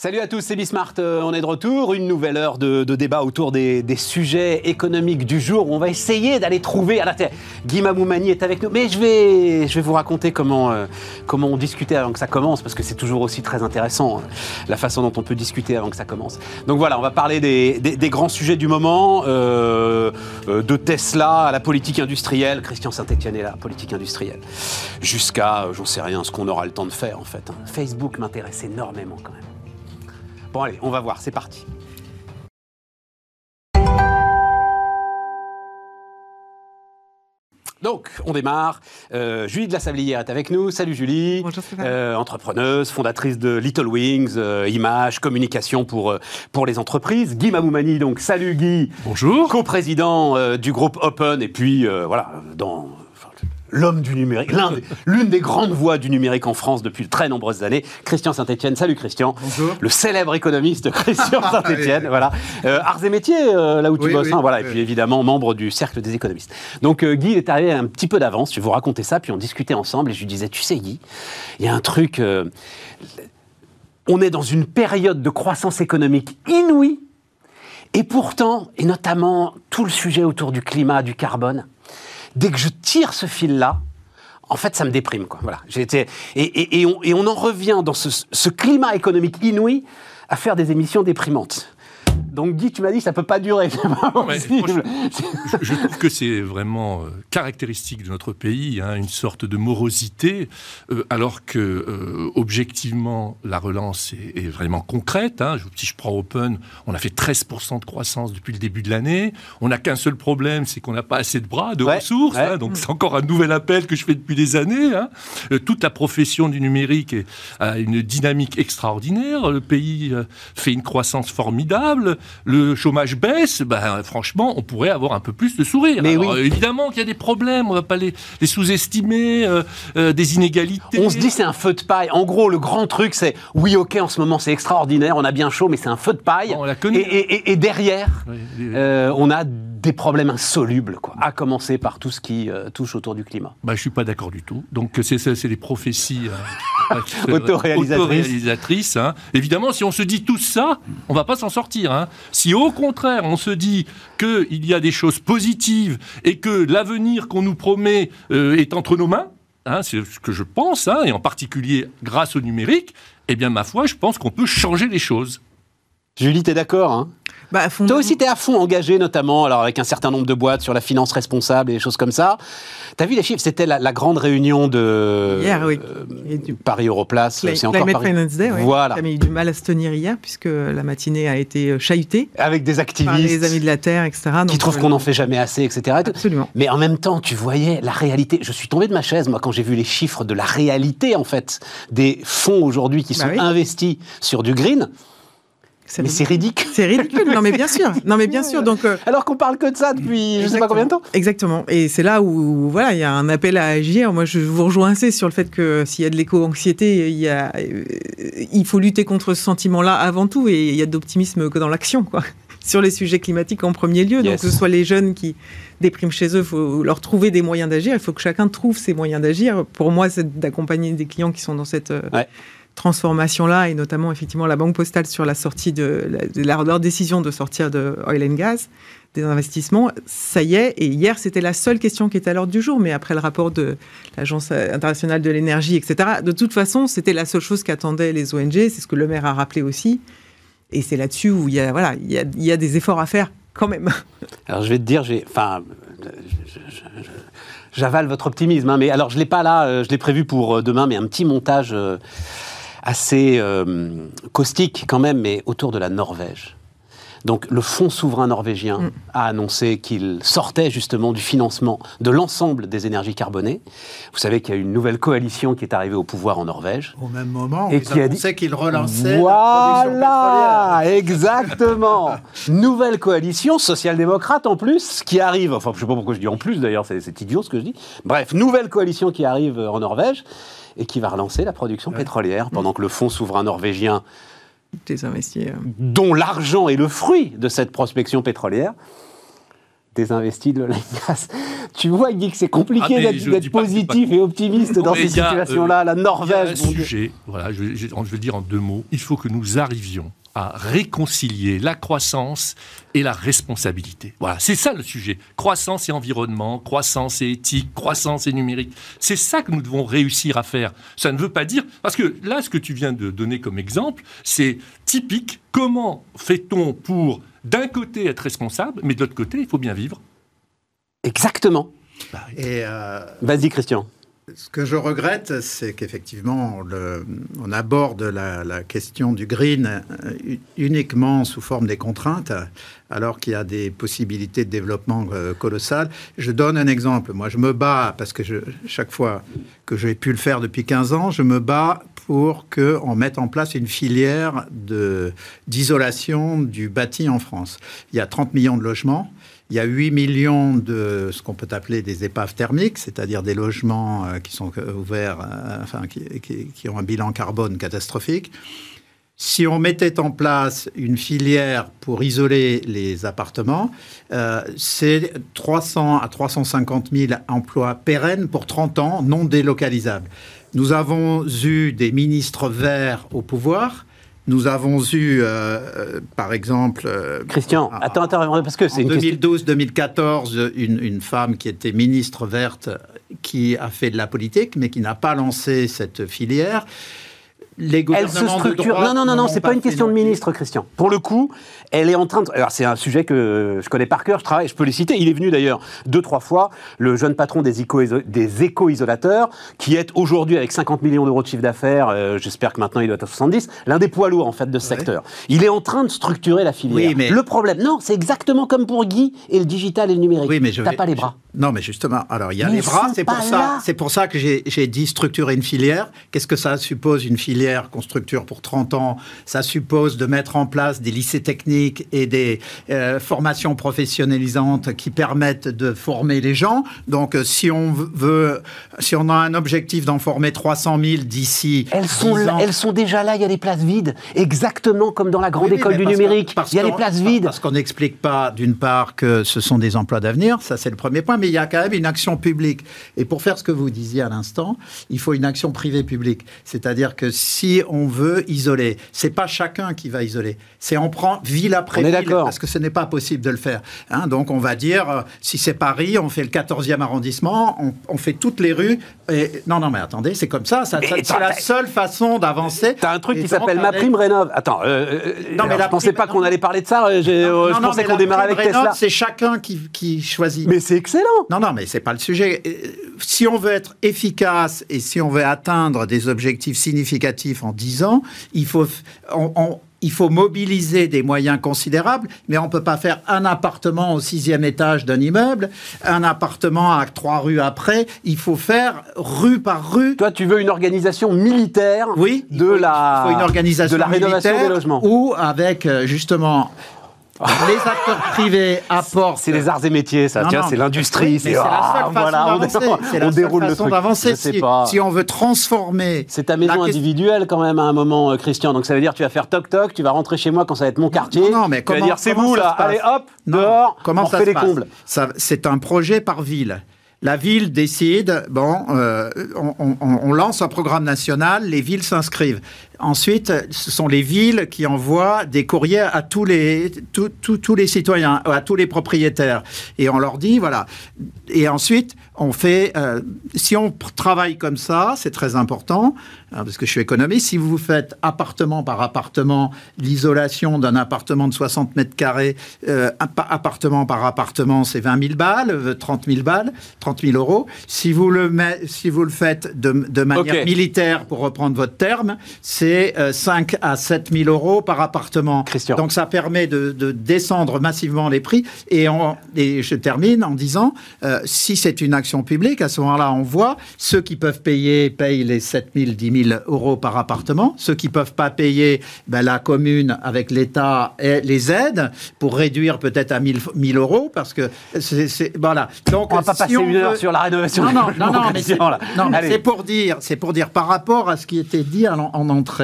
Salut à tous, c'est Bismart. Euh, on est de retour. Une nouvelle heure de, débat autour des, sujets économiques du jour. On va essayer d'aller trouver. Alors, Guy Mamoumani est avec nous. Mais je vais, je vais vous raconter comment, euh, comment on discutait avant que ça commence, parce que c'est toujours aussi très intéressant, hein, la façon dont on peut discuter avant que ça commence. Donc voilà, on va parler des, grands sujets du moment, euh, de Tesla à la politique industrielle. Christian Saint-Etienne est là, politique industrielle. Jusqu'à, j'en sais rien, ce qu'on aura le temps de faire en fait. Hein. Facebook m'intéresse énormément quand même. Bon allez, on va voir, c'est parti. Donc, on démarre. Euh, Julie de la Sablière est avec nous. Salut Julie. Bonjour euh, entrepreneuse, fondatrice de Little Wings, euh, image, communication pour, pour les entreprises. Guy Mamoumani, donc salut Guy. Bonjour. Co-président du groupe Open et puis voilà, dans l'homme du numérique, l'une des, grandes voix du numérique en France depuis de très nombreuses années, Christian Saint-Etienne. Salut Christian. Bonjour. Le célèbre économiste Christian Saint-Etienne. voilà. Euh, arts et métiers, euh, là où tu bosses. Hein, voilà. Et puis évidemment, membre du cercle des économistes. Donc euh, Guy est arrivé un petit peu d'avance. Je vais vous raconter ça, puis on discutait ensemble et je lui disais, tu sais Guy, il y a un truc. on est dans une période de croissance économique inouïe. Et pourtant, et notamment tout le sujet autour du climat, du carbone, dès que je tire ce fil-là, en fait, ça me déprime. Quoi. Voilà. Et, on, en revient dans ce climat économique inouï à faire des émissions déprimantes. Donc Guy, tu m'as dit ça peut pas durer. je, trouve que c'est vraiment euh, caractéristique de notre pays, hein, une sorte de morosité, euh, alors que euh, objectivement la relance est, vraiment concrète. Hein. Si je prends Open, on a fait 13% de croissance depuis le début de l'année. On n'a qu'un seul problème, c'est qu'on n'a pas assez de bras, de ressources. Hein. donc c'est encore un nouvel appel que je fais depuis des années. toute la profession du numérique a une dynamique extraordinaire. Le pays fait une croissance formidable le chômage baisse, ben, franchement, on pourrait avoir un peu plus de sourire. Mais Évidemment qu'il y a des problèmes, on ne va pas les, sous-estimer, euh, euh, des inégalités. On se dit c'est un feu de paille. En gros, le grand truc, c'est oui, ok, en ce moment c'est extraordinaire, on a bien chaud, mais c'est un feu de paille. on la et, et, derrière, euh, on a des problèmes insolubles, quoi, à commencer par tout ce qui touche autour du climat. Bah, je ne suis pas d'accord du tout. Donc, c'est des prophéties autoréalisatrices. Hein. Évidemment, si on se dit tout ça, on ne va pas s'en sortir. Hein. Si au contraire, on se dit qu'il y a des choses positives et que l'avenir qu'on nous promet euh, est entre nos mains, hein, c'est ce que je pense, et en particulier grâce au numérique, eh bien, ma foi, je pense qu'on peut changer les choses. Julie, tu es d'accord bah, Toi aussi, tu es à fond engagé, notamment alors avec un certain nombre de boîtes sur la finance responsable et des choses comme ça. Tu as vu les chiffres? C'était la, grande réunion de hier, oui. Euh, Paris Europlace. C'est encore Climate Finance Day, oui. Voilà. Ça a eu du mal à se tenir hier, puisque la matinée a été euh, chahutée. Avec des activistes. Par les Amis de la Terre, etc. qui trouvent qu'on n'en fait jamais assez, etc. Absolument. Mais en même temps, tu voyais la réalité. Je suis tombé de ma chaise, moi, quand j'ai vu les chiffres de la réalité, en fait, des fonds aujourd'hui qui bah sont investis sur du green. Mais c'est ridicule. C'est ridicule. Non, mais bien sûr. Non, mais bien sûr. Donc, euh, alors qu'on parle que de ça depuis je ne sais pas combien de temps. Exactement. Et c'est là où, voilà, il y a un appel à agir. Moi, je vous rejoins assez sur le fait que s'il y a de l'éco-anxiété, il y a, euh, il faut lutter contre ce sentiment-là avant tout. Et il y a d'optimisme que dans l'action, quoi. Sur les sujets climatiques en premier lieu. Donc, que ce soit les jeunes qui dépriment chez eux, il faut leur trouver des moyens d'agir. Il faut que chacun trouve ses moyens d'agir. Pour moi, c'est d'accompagner des clients qui sont dans cette euh, transformation-là, et notamment effectivement la Banque Postale sur la sortie de, leur décision de sortir de oil and gas, des investissements, ça y est. Et hier, c'était la seule question qui était à l'ordre du jour, mais après le rapport de l'Agence internationale de l'énergie, etc. De toute façon, c'était la seule chose qu'attendaient les ONG. C'est ce que le maire a rappelé aussi. Et c'est là-dessus où il y a, voilà, il y a, il y a des efforts à faire quand même. Alors je vais te dire, j'ai, enfin, j'avale votre optimisme, hein, mais alors je l'ai pas là, euh, je l'ai prévu pour euh, demain, mais un petit montage. Euh, assez euh, caustique quand même, mais autour de la Norvège. Donc le Fonds souverain norvégien mm. a annoncé qu'il sortait justement du financement de l'ensemble des énergies carbonées. Vous savez qu'il y a une nouvelle coalition qui est arrivée au pouvoir en Norvège. Au même moment, et qui a dit qu'il relançait voilà, exactement. nouvelle coalition social-démocrate en plus qui arrive. Enfin, je ne sais pas pourquoi je dis en plus d'ailleurs, c'est idiot ce que je dis. Bref, nouvelle coalition qui arrive en Norvège et qui va relancer la production pétrolière pendant que le fonds souverain norvégien, des euh. dont l'argent est le fruit de cette prospection pétrolière, désinvesti de l'Olengas. Tu vois, Guy, que c'est compliqué ah, d'être positif et optimiste dans ces situations-là. la Norvège. Il y a un sujet, voilà, je, je, je vais dire en deux mots. Il faut que nous arrivions à réconcilier la croissance et la responsabilité. Voilà, c'est ça le sujet. Croissance et environnement, croissance et éthique, croissance et numérique. C'est ça que nous devons réussir à faire. Ça ne veut pas dire... Parce que là, ce que tu viens de donner comme exemple, c'est typique. Comment fait-on pour, d'un côté, être responsable, mais de l'autre côté, il faut bien vivre? Exactement. Et euh, Vas-y, Christian. Ce que je regrette, c'est qu'effectivement, on aborde la, question du green euh, uniquement sous forme des contraintes, alors qu'il y a des possibilités de développement euh, colossales. Je donne un exemple. Moi, je me bats, parce que chaque fois que j'ai pu le faire depuis 15 ans, je me bats pour qu'on mette en place une filière d'isolation du bâti en France. Il y a 30 millions de logements. Il y a 8 millions de ce qu'on peut appeler des épaves thermiques, c'est-à-dire des logements euh, qui sont euh, ouverts, euh, enfin, qui, ont un bilan carbone catastrophique. Si on mettait en place une filière pour isoler les appartements, c'est 300 à 350 000 emplois pérennes pour 30 ans, non délocalisables. Nous avons eu des ministres verts au pouvoir nous avons eu, euh, euh, par exemple... Euh, Christian, attends, attends, parce que c'est... En 2012-2014, une, une, femme qui était ministre verte, qui a fait de la politique, mais qui n'a pas lancé cette filière. Les elle se structure. non, non, non, non, c'est pas une question de ministre, Christian. Pour le coup, elle est en train de. Alors, c'est un sujet que je connais par cœur, je travaille, je peux les citer. Il est venu d'ailleurs deux, trois fois, le jeune patron des, éco-isolateurs, qui est aujourd'hui avec 50 millions d'euros de chiffre d'affaires, euh, j'espère que maintenant il doit être à 70, l'un des poids lourds en fait de ce secteur. Il est en train de structurer la filière. Oui, mais... Le problème, non, c'est exactement comme pour Guy et le digital et le numérique. Oui, mais je T'as pas les bras. Non, mais justement, alors il y a les bras, c'est pour, ça, c'est pour ça que j'ai dit structurer une filière. Qu'est-ce que ça suppose une filière? Qu'on structure pour 30 ans Ça suppose de mettre en place des lycées techniques et des euh, formations professionnalisantes qui permettent de former les gens. Donc, euh, si on veut, si on a un objectif d'en former 300 000 d'ici, elles sont, elles sont déjà là. Il y a des places vides, exactement comme dans la grande école du numérique. il y a des places vides. Parce qu'on n'explique pas, d'une part, que ce sont des emplois d'avenir. Ça, c'est le premier point. Mais il y a quand même une action publique. Et pour faire ce que vous disiez à l'instant, il faut une action privée publique. C'est-à-dire que si on veut isoler, c'est pas chacun qui va isoler. C'est on prend ville après ville, parce que ce n'est pas possible de le faire. Hein. donc on va dire, euh, si c'est Paris, on fait le 14e arrondissement, on, fait toutes les rues. Et... Non, non, mais attendez, c'est comme ça. ça, c'est la seule façon d'avancer. T'as un truc qui s'appelle ma prime rénov. Attends, euh, euh, non, mais je pensais pas qu'on allait parler de ça. je pensais qu'on démarrait avec Tesla. C'est chacun qui, qui choisit. Mais c'est excellent. Non, non, mais c'est pas le sujet. Si on veut être efficace et si on veut atteindre des objectifs significatifs en 10 ans, il faut, on, il faut mobiliser des moyens considérables, mais on ne peut pas faire un appartement au sixième étage d'un immeuble, un appartement à trois rues après. Il faut faire rue par rue. Toi, tu veux une organisation militaire oui, de, la, il faut une organisation de la rénovation des logements. Ou avec euh, justement les acteurs privés apportent. C'est les arts et métiers, ça. Tiens, c'est l'industrie. C'est la seule façon d'avancer. C'est la déroule façon d'avancer. Si, si, on veut transformer. C'est ta maison individuelle quand même à un moment, euh, Christian. Donc ça veut dire tu vas faire toc toc, tu vas rentrer chez moi quand ça va être mon quartier. Non, mais tu vas dire c'est vous là, allez hop, dehors, comment on ça fait les combles. C'est un projet par ville. La ville décide, bon, euh, on, lance un programme national, les villes s'inscrivent. Ensuite, ce sont les villes qui envoient des courriers à tous les, tous les citoyens, à tous les propriétaires. Et on leur dit, voilà. Et ensuite, on fait, euh, si on travaille comme ça, c'est très important, hein, parce que je suis économiste, si vous faites appartement par appartement, l'isolation d'un appartement de 60 mètres carrés, euh, appartement par appartement, c'est 20 000 balles, 30 000 balles, 30 000 euros. Si vous le, si vous le faites de, de manière militaire, pour reprendre votre terme, c'est 5 euh, à 7 000 euros par appartement. Christian. Donc ça permet de, de descendre massivement les prix. Et, et je termine en disant, si c'est une action publique, à ce moment-là, on voit ceux qui peuvent payer payent les 7 000, 10 000 euros par appartement. Ceux qui peuvent pas payer, ben, la commune avec l'État les aide pour réduire peut-être à 1000, 1000 euros parce que c'est voilà. Donc on va pas passer une heure sur la rénovation. Non, non, non, non mais c'est pour dire, c'est pour dire par rapport à ce qui était dit en, en entrée,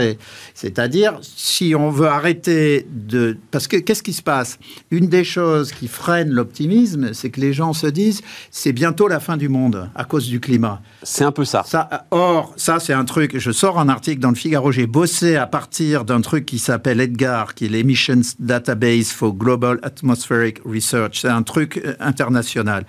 c'est-à-dire si on veut arrêter de, parce que qu'est-ce qui se passe? Une des choses qui freine l'optimisme, c'est que les gens se disent c'est bientôt la fin du monde à cause du climat. C'est un peu ça. ça or, ça c'est un truc. Je sors un article dans le Figaro. J'ai bossé à partir d'un truc qui s'appelle Edgar, qui est l'Emissions Database for Global Atmospheric Research. C'est un truc euh, international.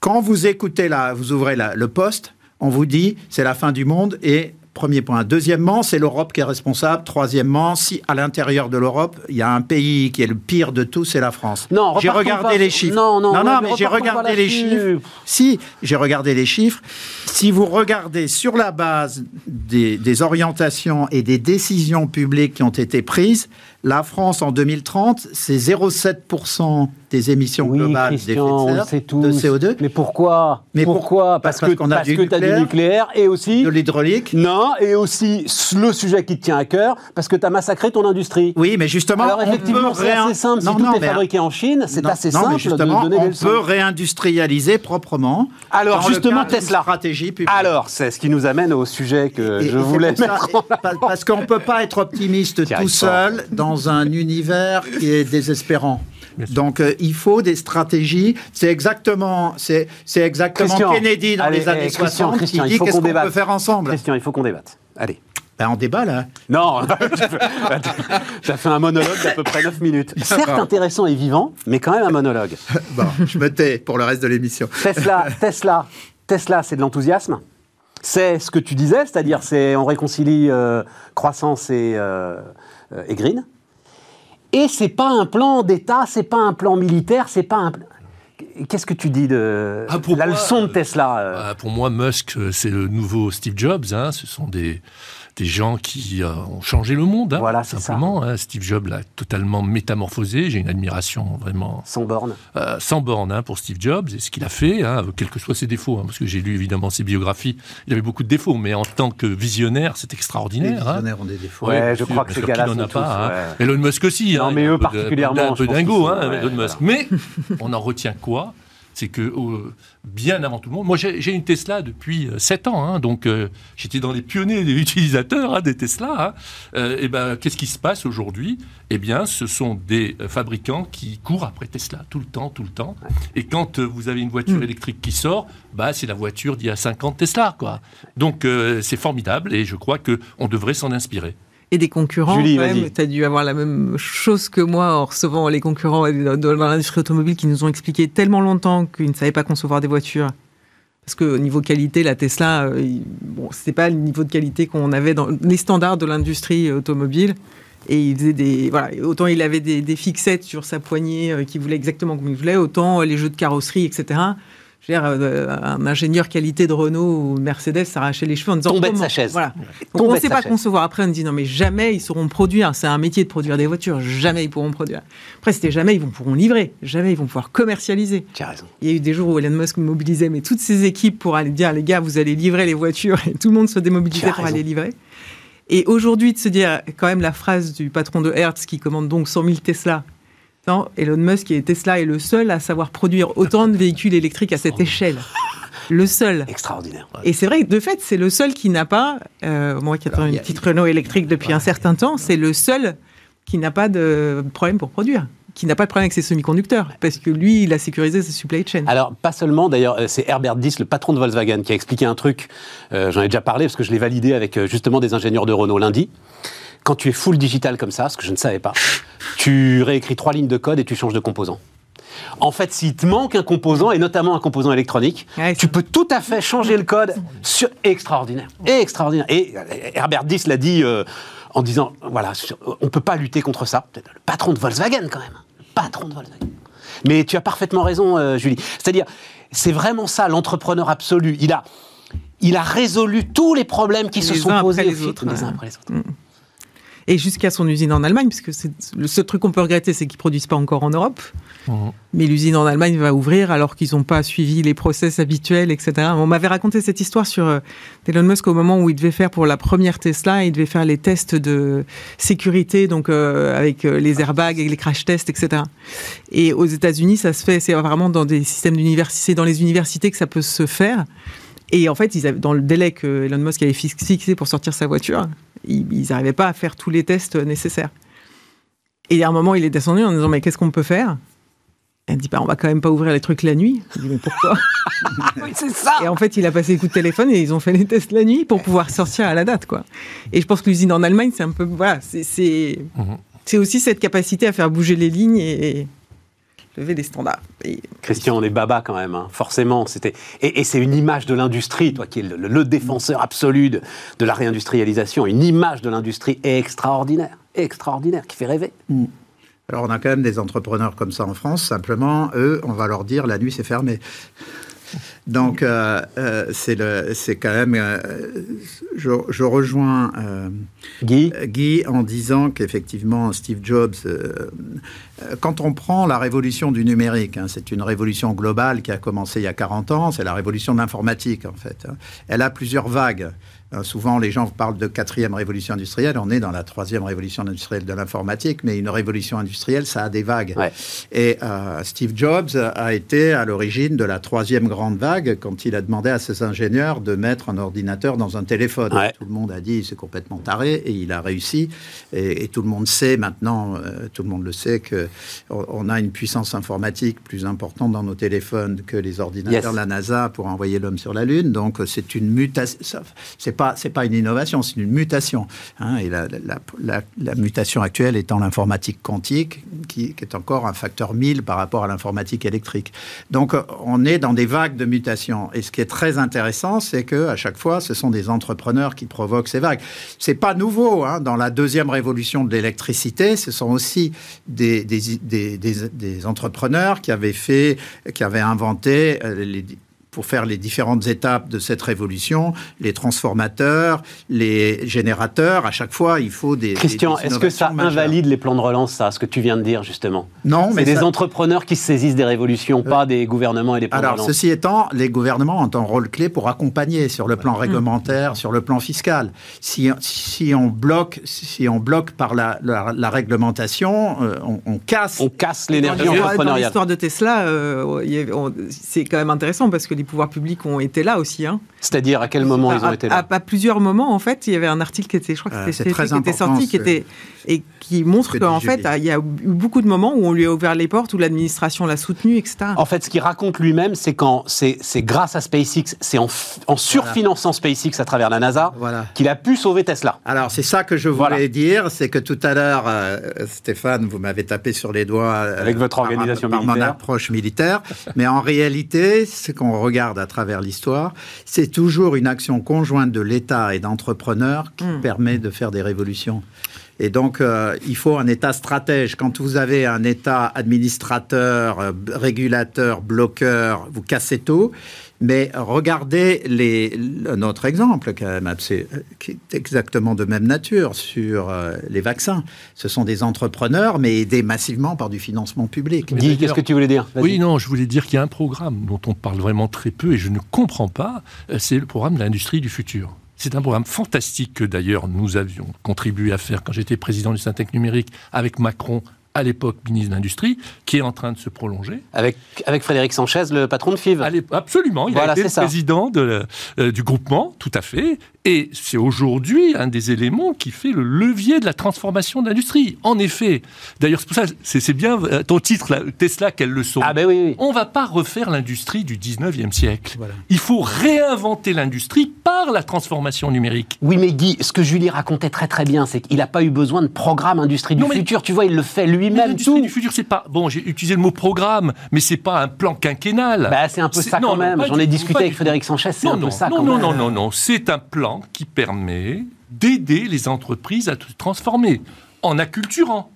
Quand vous écoutez là, vous ouvrez le poste, on vous dit c'est la fin du monde et Premier point. Deuxièmement, c'est l'Europe qui est responsable. Troisièmement, si à l'intérieur de l'Europe, il y a un pays qui est le pire de tous, c'est la France. Non, j'ai regardé les chiffres. Non, non, non, mais j'ai regardé les chiffres. Si, j'ai regardé les chiffres. Si vous regardez sur la base des, des orientations et des décisions publiques qui ont été prises, la France, en 2030, c'est 0,7% des émissions globales d'effet de, de CO2. Mais pourquoi Mais pourquoi Parce, que, qu'on a parce du que tu as du nucléaire et aussi... De l'hydraulique Non, et aussi le sujet qui te tient à cœur, parce que tu as massacré ton industrie. Oui, mais justement... Alors effectivement, c'est assez simple. Si tout est fabriqué en Chine, c'est assez simple justement, de donner on peut réindustrialiser proprement Alors justement, Tesla. Stratégie publique. Alors, c'est ce qui nous amène au sujet que je voulais mettre Parce qu'on ne peut pas être optimiste tout seul dans dans un univers qui est désespérant. Donc euh, il faut des stratégies. C'est exactement, c'est, c'est exactement Kennedy dans les années 60 qui dit qu'est-ce qu'on peut faire ensemble. Christian, il faut qu'on débatte. Allez. Ben, on débat là. Non, ça fait un monologue d'à peu près 9 minutes. Certes intéressant et vivant, mais quand même un monologue. bon, je me tais pour le reste de l'émission. Tesla, Tesla, Tesla, c'est de l'enthousiasme. C'est ce que tu disais, c'est-à-dire c'est on réconcilie euh, croissance et, euh, et green. Et c'est pas un plan d'État, c'est pas un plan militaire, c'est pas un. Qu'est-ce que tu dis de ah, la leçon de Tesla euh? ah, Pour moi, Musk, euh, c'est le nouveau Steve Jobs. Hein. Ce sont des des gens qui euh, ont changé le monde, hein, voilà, simplement. Hein. Steve Jobs l'a totalement métamorphosé. J'ai une admiration vraiment sans borne, euh, sans borne hein, pour Steve Jobs et ce qu'il a fait, hein, quels que soient ses défauts. Hein, parce que j'ai lu évidemment ses biographies, il avait beaucoup de défauts, mais en tant que visionnaire, c'est extraordinaire. Les visionnaires ont des défauts. Ouais, je crois que ces gars-là n'en a pas. Elon Musk aussi. Non, mais eux particulièrement. Un peu dingo, Elon Musk. Mais on en retient quoi c'est que euh, bien avant tout le monde, moi j'ai une Tesla depuis 7 euh, ans, hein, donc euh, j'étais dans les pionniers des utilisateurs hein, des Tesla. Hein. et ben qu'est-ce qui se passe aujourd'hui? Eh bien, ce sont des fabricants qui courent après Tesla tout le temps, tout le temps. Et quand vous avez une voiture hmm. électrique qui sort, bah c'est la voiture d'il y a 50 Tesla, quoi. Donc c'est formidable et je crois que on devrait s'en inspirer et des concurrents. Julie, tu as dû avoir la même chose que moi en recevant les concurrents dans l'industrie automobile qui nous ont expliqué tellement longtemps qu'ils ne savaient pas concevoir des voitures. Parce qu'au niveau qualité, la Tesla, euh, bon, c'était pas le niveau de qualité qu'on avait dans les standards de l'industrie automobile. Et il faisait des. Voilà, autant il avait des, des fixettes sur sa poignée euh, qu'il voulait exactement comme il voulait, autant les jeux de carrosserie, etc. Euh, un ingénieur qualité de Renault ou Mercedes s'arrachait les cheveux en disant Tombait de sa chaise. Voilà. on ne sait pas concevoir. Après, on dit non, mais jamais ils sauront produire. C'est un métier de produire des voitures. Jamais ils pourront produire. Après, c'était jamais ils vont pourront livrer. Jamais ils vont pouvoir commercialiser. Tu as raison. Il y a eu des jours où Elon Musk mobilisait mais toutes ses équipes pour aller dire les gars, vous allez livrer les voitures et tout le monde se démobilisait pour aller livrer. Et aujourd'hui, de se dire quand même la phrase du patron de Hertz qui commande donc 100 000 Tesla non, Elon Musk et Tesla est le seul à savoir produire autant de véhicules électriques à cette échelle. Le seul. Extraordinaire. Et c'est vrai de fait, c'est le seul qui n'a pas, euh, moi qui ai une petite Renault électrique depuis un certain temps, c'est le seul qui n'a pas de problème pour produire qui n'a pas de problème avec ses semi-conducteurs, parce que lui, il a sécurisé ses supply chains. Alors, pas seulement, d'ailleurs, euh, c'est Herbert Diss, le patron de Volkswagen, qui a expliqué un truc, euh, j'en ai déjà parlé, parce que je l'ai validé avec justement des ingénieurs de Renault lundi quand tu es full digital comme ça, ce que je ne savais pas, tu réécris trois lignes de code et tu changes de composant. En fait, s'il te manque un composant, et notamment un composant électronique, tu peux tout à fait changer le code sur... Extraordinaire. Extraordinaire. Et Herbert Diss l'a dit euh, en disant, voilà, on ne peut pas lutter contre ça. Le patron de Volkswagen, quand même. Le patron de Volkswagen. Mais tu as parfaitement raison, euh, Julie. C'est-à-dire, c'est vraiment ça, l'entrepreneur absolu. Il a, il a résolu tous les problèmes qui se sont posés les, autres, les uns après les autres. Mm. Et jusqu'à son usine en Allemagne, puisque c'est le seul truc qu'on peut regretter, c'est qu'ils produisent pas encore en Europe. Mmh. Mais l'usine en Allemagne va ouvrir alors qu'ils n'ont pas suivi les process habituels, etc. On m'avait raconté cette histoire sur euh, Elon Musk au moment où il devait faire pour la première Tesla, il devait faire les tests de sécurité, donc euh, avec euh, les airbags, avec les crash tests, etc. Et aux États-Unis, ça se fait, c'est vraiment dans des systèmes d'université, dans les universités que ça peut se faire. Et en fait, ils avaient, dans le délai que Elon Musk avait fixé pour sortir sa voiture, ils n'arrivaient pas à faire tous les tests nécessaires. Et à un moment, il est descendu en disant Mais qu'est-ce qu'on peut faire? Elle dit bah, On va quand même pas ouvrir les trucs la nuit. Je dis Mais pourquoi? C'est ça Et en fait, il a passé le coup de téléphone et ils ont fait les tests la nuit pour pouvoir sortir à la date. quoi. Et je pense que l'usine en Allemagne, c'est un peu. Voilà, c'est mhm. aussi cette capacité à faire bouger les lignes et, lever des standards. Christian, on est baba quand même, hein. forcément. C'était et, c'est une image de l'industrie, toi qui es le, défenseur absolu de, la réindustrialisation, une image de l'industrie extraordinaire, extraordinaire, qui fait rêver. Mm. Alors on a quand même des entrepreneurs comme ça en France. Simplement, eux, on va leur dire la nuit c'est fermé. Donc, euh, euh, c'est quand même. Euh, je, rejoins Guy. Guy en disant qu'effectivement, Steve Jobs, quand on prend la révolution du numérique, hein, c'est une révolution globale qui a commencé il y a 40 ans, c'est la révolution de l'informatique en fait. Hein. Elle a plusieurs vagues. Euh, souvent, les gens parlent de quatrième révolution industrielle. On est dans la troisième révolution industrielle de l'informatique, mais une révolution industrielle, ça a des vagues. Et euh, Steve Jobs a été à l'origine de la troisième grande vague quand il a demandé à ses ingénieurs de mettre un ordinateur dans un téléphone. Tout le monde a dit c'est complètement taré et il a réussi. Et, tout le monde sait maintenant, euh, tout le monde le sait, que on a une puissance informatique plus importante dans nos téléphones que les ordinateurs de la NASA pour envoyer l'homme sur la Lune. Donc c'est une mutation. C'est c'est pas une innovation, c'est une mutation. Hein, et la, mutation actuelle étant l'informatique quantique, qui, est encore un facteur 1000 par rapport à l'informatique électrique. Donc, on est dans des vagues de mutation. Et ce qui est très intéressant, c'est que à chaque fois, ce sont des entrepreneurs qui provoquent ces vagues. C'est pas nouveau. Hein, dans la deuxième révolution de l'électricité, ce sont aussi des, des, entrepreneurs qui avaient fait, qui avaient inventé euh, les pour faire les différentes étapes de cette révolution, les transformateurs, les générateurs. À chaque fois, il faut des. Christian, est-ce que ça invalide les plans de relance, ça, ce que tu viens de dire justement Non, mais c'est des entrepreneurs qui se saisissent des révolutions, euh, pas des gouvernements et des plans Alors, de relance. ceci étant, les gouvernements ont un rôle clé pour accompagner sur le plan réglementaire, sur le plan fiscal. Si, si on bloque, si on bloque par la, la, réglementation, euh, on, casse. On casse l'énergie entrepreneuriale. Dans l'histoire de Tesla, euh, c'est quand même intéressant parce que les pouvoirs publics ont été là aussi. Hein. C'est-à-dire à quel moment ils ont été là à, plusieurs moments, en fait, il y avait un article qui était, je crois que euh, c'était qui était sorti, qui était et qui montre qu'en fait, il y a eu beaucoup de moments où on lui a ouvert les portes, où l'administration l'a soutenu, etc. En fait, ce qu'il raconte lui-même, c'est quand c'est grâce à SpaceX, c'est en, en, surfinançant SpaceX à travers la NASA, qu'il a pu sauver Tesla. Alors, c'est ça que je voulais dire, c'est que tout à l'heure, euh, Stéphane, vous m'avez tapé sur les doigts euh, avec votre organisation par, militaire, mon approche militaire, mais en réalité, ce qu'on regarde à travers l'histoire, c'est toujours une action conjointe de l'État et d'entrepreneurs qui hmm. permet de faire des révolutions. Et donc, euh, il faut un État stratège. Quand vous avez un État administrateur, euh, régulateur, bloqueur, vous cassez tout. Mais regardez les, notre exemple, quand même, qui est exactement de même nature sur euh, les vaccins. Ce sont des entrepreneurs, mais aidés massivement par du financement public. Guy, qu'est-ce que tu voulais dire? Oui, non, je voulais dire qu'il y a un programme dont on parle vraiment très peu et je ne comprends pas. C'est le programme de l'industrie du futur. C'est un programme fantastique que d'ailleurs nous avions contribué à faire quand j'étais président du Syntec numérique avec Macron à l'époque ministre de l'Industrie, qui est en train de se prolonger. Avec, avec Frédéric Sanchez, le patron de FIV Absolument, il a été le président de, euh, du groupement, tout à fait. Et c'est aujourd'hui un des éléments qui fait le levier de la transformation de l'industrie. En effet, d'ailleurs, c'est pour ça, c'est bien euh, ton titre, Tesla, quelle leçon. Ah ben oui, oui. On va pas refaire l'industrie du 19e siècle. Il faut réinventer l'industrie par la transformation numérique. Oui, mais Guy, ce que Julie racontait très très bien, c'est qu'il n'a pas eu besoin de programme industrie du futur. Tu vois, il le fait lui-même. L'industrie du futur, c'est pas. Bon, j'ai utilisé le mot programme, mais c'est pas un plan quinquennal. Bah, c'est un peu ça quand même. J'en ai discuté avec Frédéric Sanchez, c'est un peu ça non, quand non, même. Non, non, non, non, c'est un plan qui permet d'aider les entreprises à se transformer en acculturant,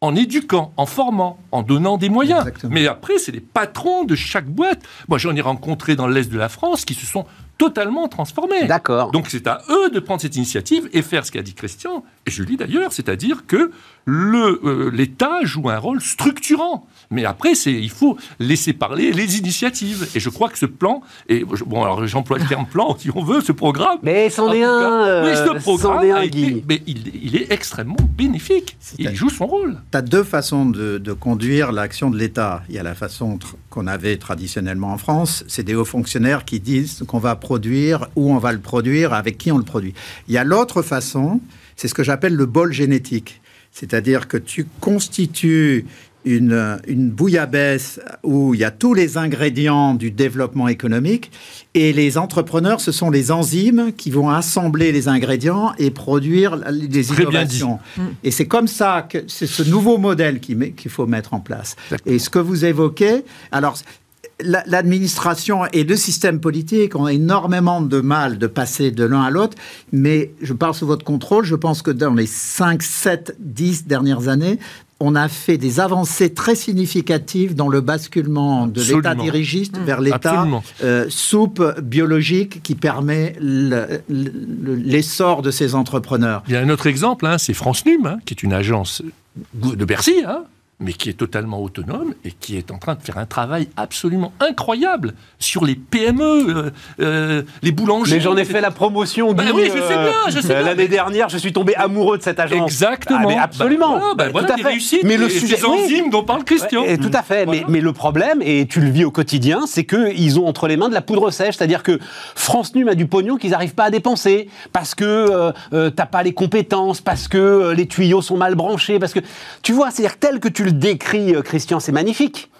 en éduquant, en formant, en donnant des moyens. Mais après, c'est les patrons de chaque boîte. Moi, j'en ai rencontré dans l'Est de la France qui se sont totalement transformé. D'accord. Donc c'est à eux de prendre cette initiative et faire ce qu'a dit Christian, et Julie d'ailleurs, c'est-à-dire que euh, l'État joue un rôle structurant. Mais après, il faut laisser parler les initiatives. Et je crois que ce plan, et bon, alors j'emploie le terme plan si on veut, ce programme. Mais c'en est un. oui, ce programme, est un, mais il, est extrêmement bénéfique. Il joue son rôle. Tu as deux façons de, de conduire l'action de l'État. Il y a la façon qu'on avait traditionnellement en France, c'est des hauts fonctionnaires qui disent qu'on va produire, où on va le produire, avec qui on le produit. Il y a l'autre façon, c'est ce que j'appelle le bol génétique. C'est-à-dire que tu constitues une, une, bouillabaisse où il y a tous les ingrédients du développement économique et les entrepreneurs, ce sont les enzymes qui vont assembler les ingrédients et produire des innovations. Mm. Et c'est comme ça que c'est ce nouveau modèle qu'il faut mettre en place. Et ce que vous évoquez, alors l'administration et le système politique ont énormément de mal de passer de l'un à l'autre, mais je parle sous votre contrôle, je pense que dans les 5, 7, 10 dernières années, on a fait des avancées très significatives dans le basculement de l'État dirigiste mmh. vers l'État euh, soupe biologique qui permet l'essor de ces entrepreneurs. Il y a un autre exemple, hein, c'est France Num, hein, qui est une agence de Bercy, hein, mais qui est totalement autonome et qui est en train de faire un travail absolument incroyable sur les PME, euh, euh, les boulangers. Mais j'en ai fait la promotion. Bah oui, je sais bien, je sais euh, L'année dernière, je suis tombé amoureux de cette agence. Exactement. Ah, mais absolument. Bah, voilà, tout à fait. mais le sujet, ces enzymes dont parle Christian. Et, tout à fait. Mais, mais, le problème, et tu le vis au quotidien, c'est qu'ils ont entre les mains de la poudre sèche. C'est-à-dire que France Num a du pognon qu'ils n'arrivent pas à dépenser parce que tu t'as pas les compétences, parce que les tuyaux sont mal branchés, parce que tu vois, c'est-à-dire tel que tu le décrit, euh, Christian, c'est magnifique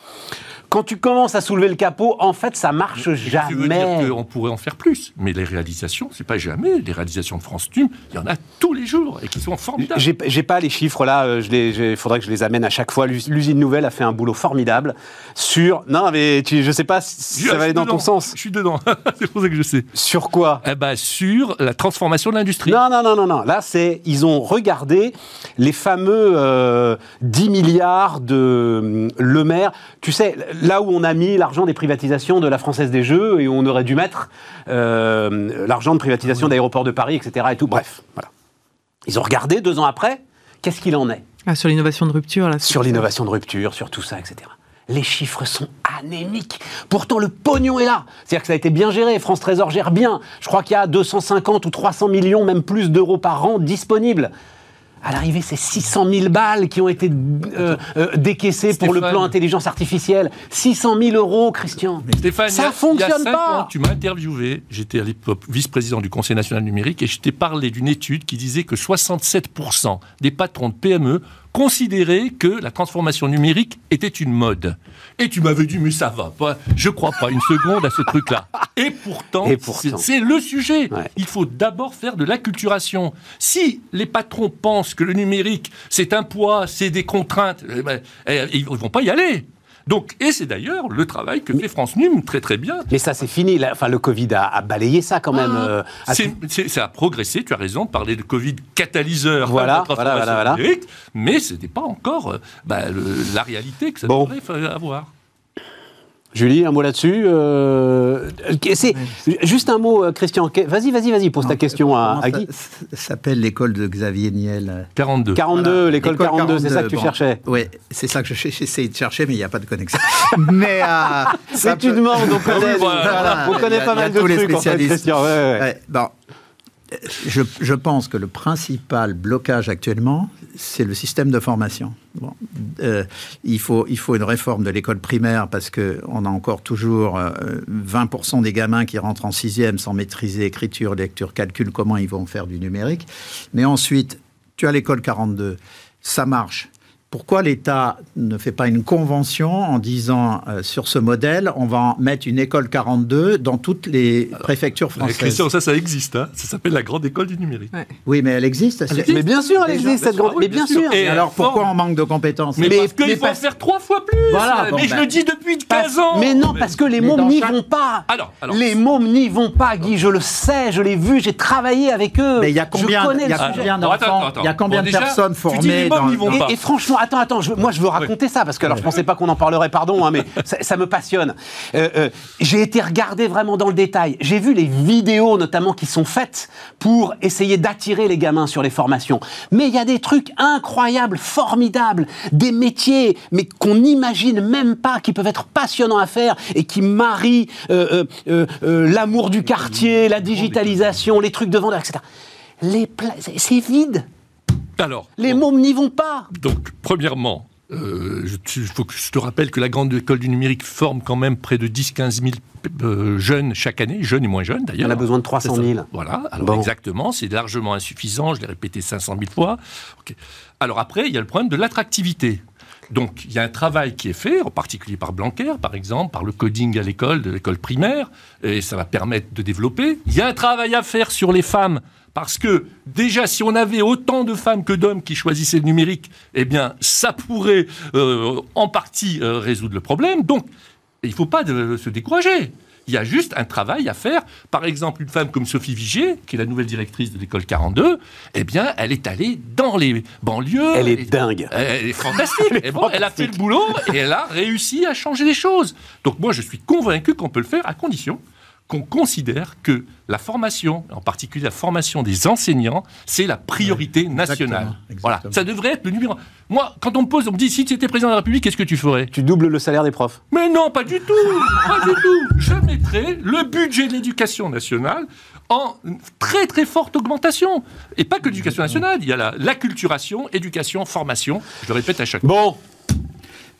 quand tu commences à soulever le capot, en fait, ça marche jamais. Tu veux dire qu'on pourrait en faire plus, mais les réalisations, c'est pas jamais. Les réalisations de France Tum, il y en a tous les jours et qui sont formidables. J'ai pas les chiffres là. Euh, il faudrait que je les amène à chaque fois. L'usine nouvelle a fait un boulot formidable sur. Non, mais tu, je sais pas si ça va aller dans ton sens. Je suis dedans. c'est pour ça que je sais. Sur quoi? Eh ben, sur la transformation de l'industrie. Non, non, non, non, non. Là, c'est ils ont regardé les fameux 10 euh, milliards de euh, Le Maire. Tu sais là où on a mis l'argent des privatisations de la Française des Jeux et où on aurait dû mettre euh, l'argent de privatisation d'aéroports de Paris, etc. Et tout. Bref, voilà. Ils ont regardé deux ans après, qu'est-ce qu'il en est? Ah, Sur l'innovation de rupture, là. Sur l'innovation de rupture, sur tout ça, etc. Les chiffres sont anémiques. Pourtant, le pognon est là. C'est-à-dire que ça a été bien géré. France Trésor gère bien. Je crois qu'il y a 250 ou 300 millions, même plus d'euros par an disponibles. À l'arrivée, c'est 600 000 balles qui ont été euh, euh, décaissées pour le plan intelligence artificielle. 600 000 euros, Christian. Stéphane, ça ne fonctionne pas. tu m'as interviewé, j'étais à l'époque vice-président du Conseil national numérique, et je t'ai parlé d'une étude qui disait que 67% des patrons de PME considérer que la transformation numérique était une mode. Et tu m'avais dit, mais ça va pas, je crois pas une seconde à ce truc-là. Et pourtant, c'est le sujet. Il faut d'abord faire de l'acculturation. Si les patrons pensent que le numérique, c'est un poids, c'est des contraintes, eh ben, eh, ils vont pas y aller. Donc, et c'est d'ailleurs le travail que fait France Num très très bien. Mais ça, c'est fini. Enfin, le Covid a, balayé ça quand même. Ah. Euh, ça a progressé. Tu as raison de parler de Covid catalyseur. Voilà, voilà, voilà, Mais ce n'est pas encore euh, bah, la réalité que ça devrait avoir. Julie, un mot là-dessus. Euh, c'est juste un mot, euh, Christian. Vas-y, vas-y, vas-y, pose ta question à, Guy. Ça s'appelle l'école de Xavier Niel. 42. 42, l'école 42, c'est ça que tu cherchais. Oui, c'est ça que j'essaie de chercher, mais il n'y a pas de connexion. mais euh, tu demandes, on connaît, on connaît pas mal de trucs, en fait, Christian. Ouais, bon, je, pense que le principal blocage actuellement, c'est le système de formation. Euh, il, faut, il faut une réforme de l'école primaire parce qu'on a encore toujours 20% euh, des gamins qui rentrent en sixième sans maîtriser écriture, lecture, calcul, comment ils vont faire du numérique. Mais ensuite, tu as l'école 42, ça marche pourquoi l'État ne fait pas une convention en disant euh, sur ce modèle, on va mettre une école 42 dans toutes les préfectures françaises Christian, ça, ça existe. Hein. ça s'appelle la grande école du numérique. Oui, mais elle existe. Mais bien sûr, elle existe, cette grande. Mais bien sûr. Et alors, pourquoi on manque de compétences Mais, parce qu'il faut faire trois fois plus. Voilà, mais je ben, le dis depuis 15 ans. Mais non, parce que les mômes n'y vont pas. Alors, Les mômes n'y vont pas, Guy. Je le sais, je l'ai vu, j'ai travaillé avec eux. Mais il y a combien, il y a combien d'enfants, il y a combien de personnes formées et franchement, attends, attends, moi je veux raconter ça, parce que alors je pensais pas qu'on en parlerait, pardon, hein, mais ça, me passionne. Euh, euh, j'ai été regarder vraiment dans le détail. J'ai vu les vidéos notamment qui sont faites pour essayer d'attirer les gamins sur les formations. Mais il y a des trucs incroyables, formidables, des métiers, mais qu'on n'imagine même pas, qui peuvent être passionnants à faire et qui marient euh, l'amour du quartier, la digitalisation, les trucs de vendeur, etc. Les c'est vide. Alors, les mômes n'y vont pas. Donc, premièrement, euh, il faut que je te rappelle que la grande école du numérique forme quand même près de 10-15 000 euh, jeunes chaque année, jeunes et moins jeunes d'ailleurs. On a besoin de 300 000. Voilà, alors exactement, c'est largement insuffisant, je l'ai répété 500 000 fois. Alors après, il y a le problème de l'attractivité. Donc il y a un travail qui est fait, en particulier par Blanquer, par exemple, par le coding à l'école, de l'école primaire, et ça va permettre de développer. Il y a un travail à faire sur les femmes parce que déjà, si on avait autant de femmes que d'hommes qui choisissaient le numérique, eh bien, ça pourrait euh, en partie euh, résoudre le problème. Donc, il ne faut pas se décourager. Il y a juste un travail à faire. Par exemple, une femme comme Sophie Vigier, qui est la nouvelle directrice de l'école 42, eh bien, elle est allée dans les banlieues. Elle est dingue. Elle est fantastique. elle, bon, elle a fait le boulot et elle a réussi à changer les choses. Donc moi, je suis convaincu qu'on peut le faire à condition qu'on considère que la formation, en particulier la formation des enseignants, c'est la priorité nationale. Voilà, ça devrait être le numéro. Moi, quand on me pose, on me dit si tu étais président de la République, qu'est-ce que tu ferais? Tu doubles le salaire des profs. Mais non, pas du tout, pas du tout. Je mettrais le budget de l'éducation nationale en très très forte augmentation. Et pas que l'éducation nationale, il y a l'acculturation, éducation, formation. Je le répète à chaque fois. Bon,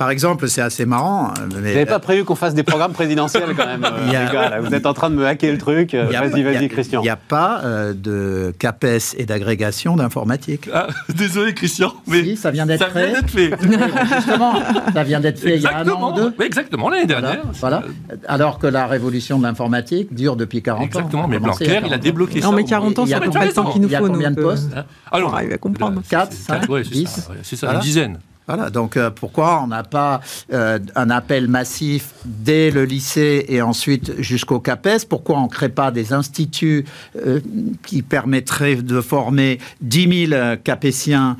par exemple, c'est assez marrant. Mais... Vous n'avez pas prévu qu'on fasse des programmes présidentiels quand même, les gars, Vous êtes en train de me hacker le truc. Vas-y, vas-y, Christian. Il n'y a pas euh, de CAPES et d'agrégation d'informatique. Ah, désolé, Christian. Mais si, ça vient d'être fait. fait. Justement, ça vient d'être fait il y a un an ou deux. exactement, l'année dernière. Voilà. Alors que la révolution de l'informatique dure depuis 40 ans. Exactement, mais Blanquer, il a débloqué ça. Non, mais 40 ans, ça pas le temps qu'il nous faut. Il y a combien de postes? Alors, il va comprendre. 4, 5, 10 C'est ça, une dizaine. Voilà, donc euh, pourquoi on n'a pas euh, un appel massif dès le lycée et ensuite jusqu'au CAPES? Pourquoi on ne crée pas des instituts euh, qui permettraient de former 10 000 capétiens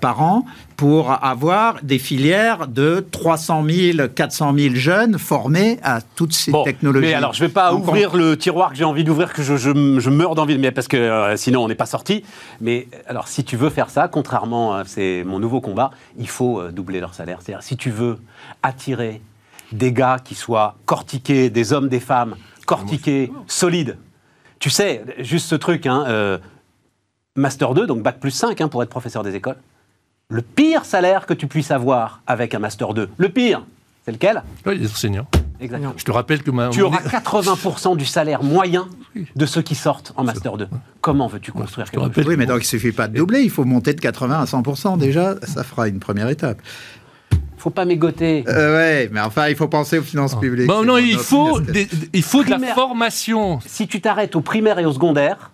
par an? Pour avoir des filières de 300 000, 400 000 jeunes formés à toutes ces technologies. Mais alors, je ne vais pas ouvrir le tiroir que j'ai envie d'ouvrir, que je, je, meurs d'envie, mais parce que euh, sinon on n'est pas sorti. Mais alors, si tu veux faire ça, contrairement, c'est mon nouveau combat, il faut euh, doubler leur salaire. C'est-à-dire, si tu veux attirer des gars qui soient cortiqués, des hommes, des femmes, cortiqués, solides. Tu sais, juste ce truc, hein, euh, Master 2, donc Bac plus 5 hein, pour être professeur des écoles le pire salaire que tu puisses avoir avec un Master 2. Le pire, c'est lequel Oui, les enseignants. Exactement. Je te rappelle que ma... Tu auras 80% du salaire moyen de ceux qui sortent en Master 2. Comment veux-tu construire quelque chose Oui, mais donc il ne suffit pas de doubler, il faut monter de 80 à 100%. Déjà, ça fera une première étape faut pas mégoter. Euh, ouais, mais enfin, il faut penser aux finances publiques. Bon, non, il faut, il faut de la formation. Si tu t'arrêtes au primaire et au secondaire,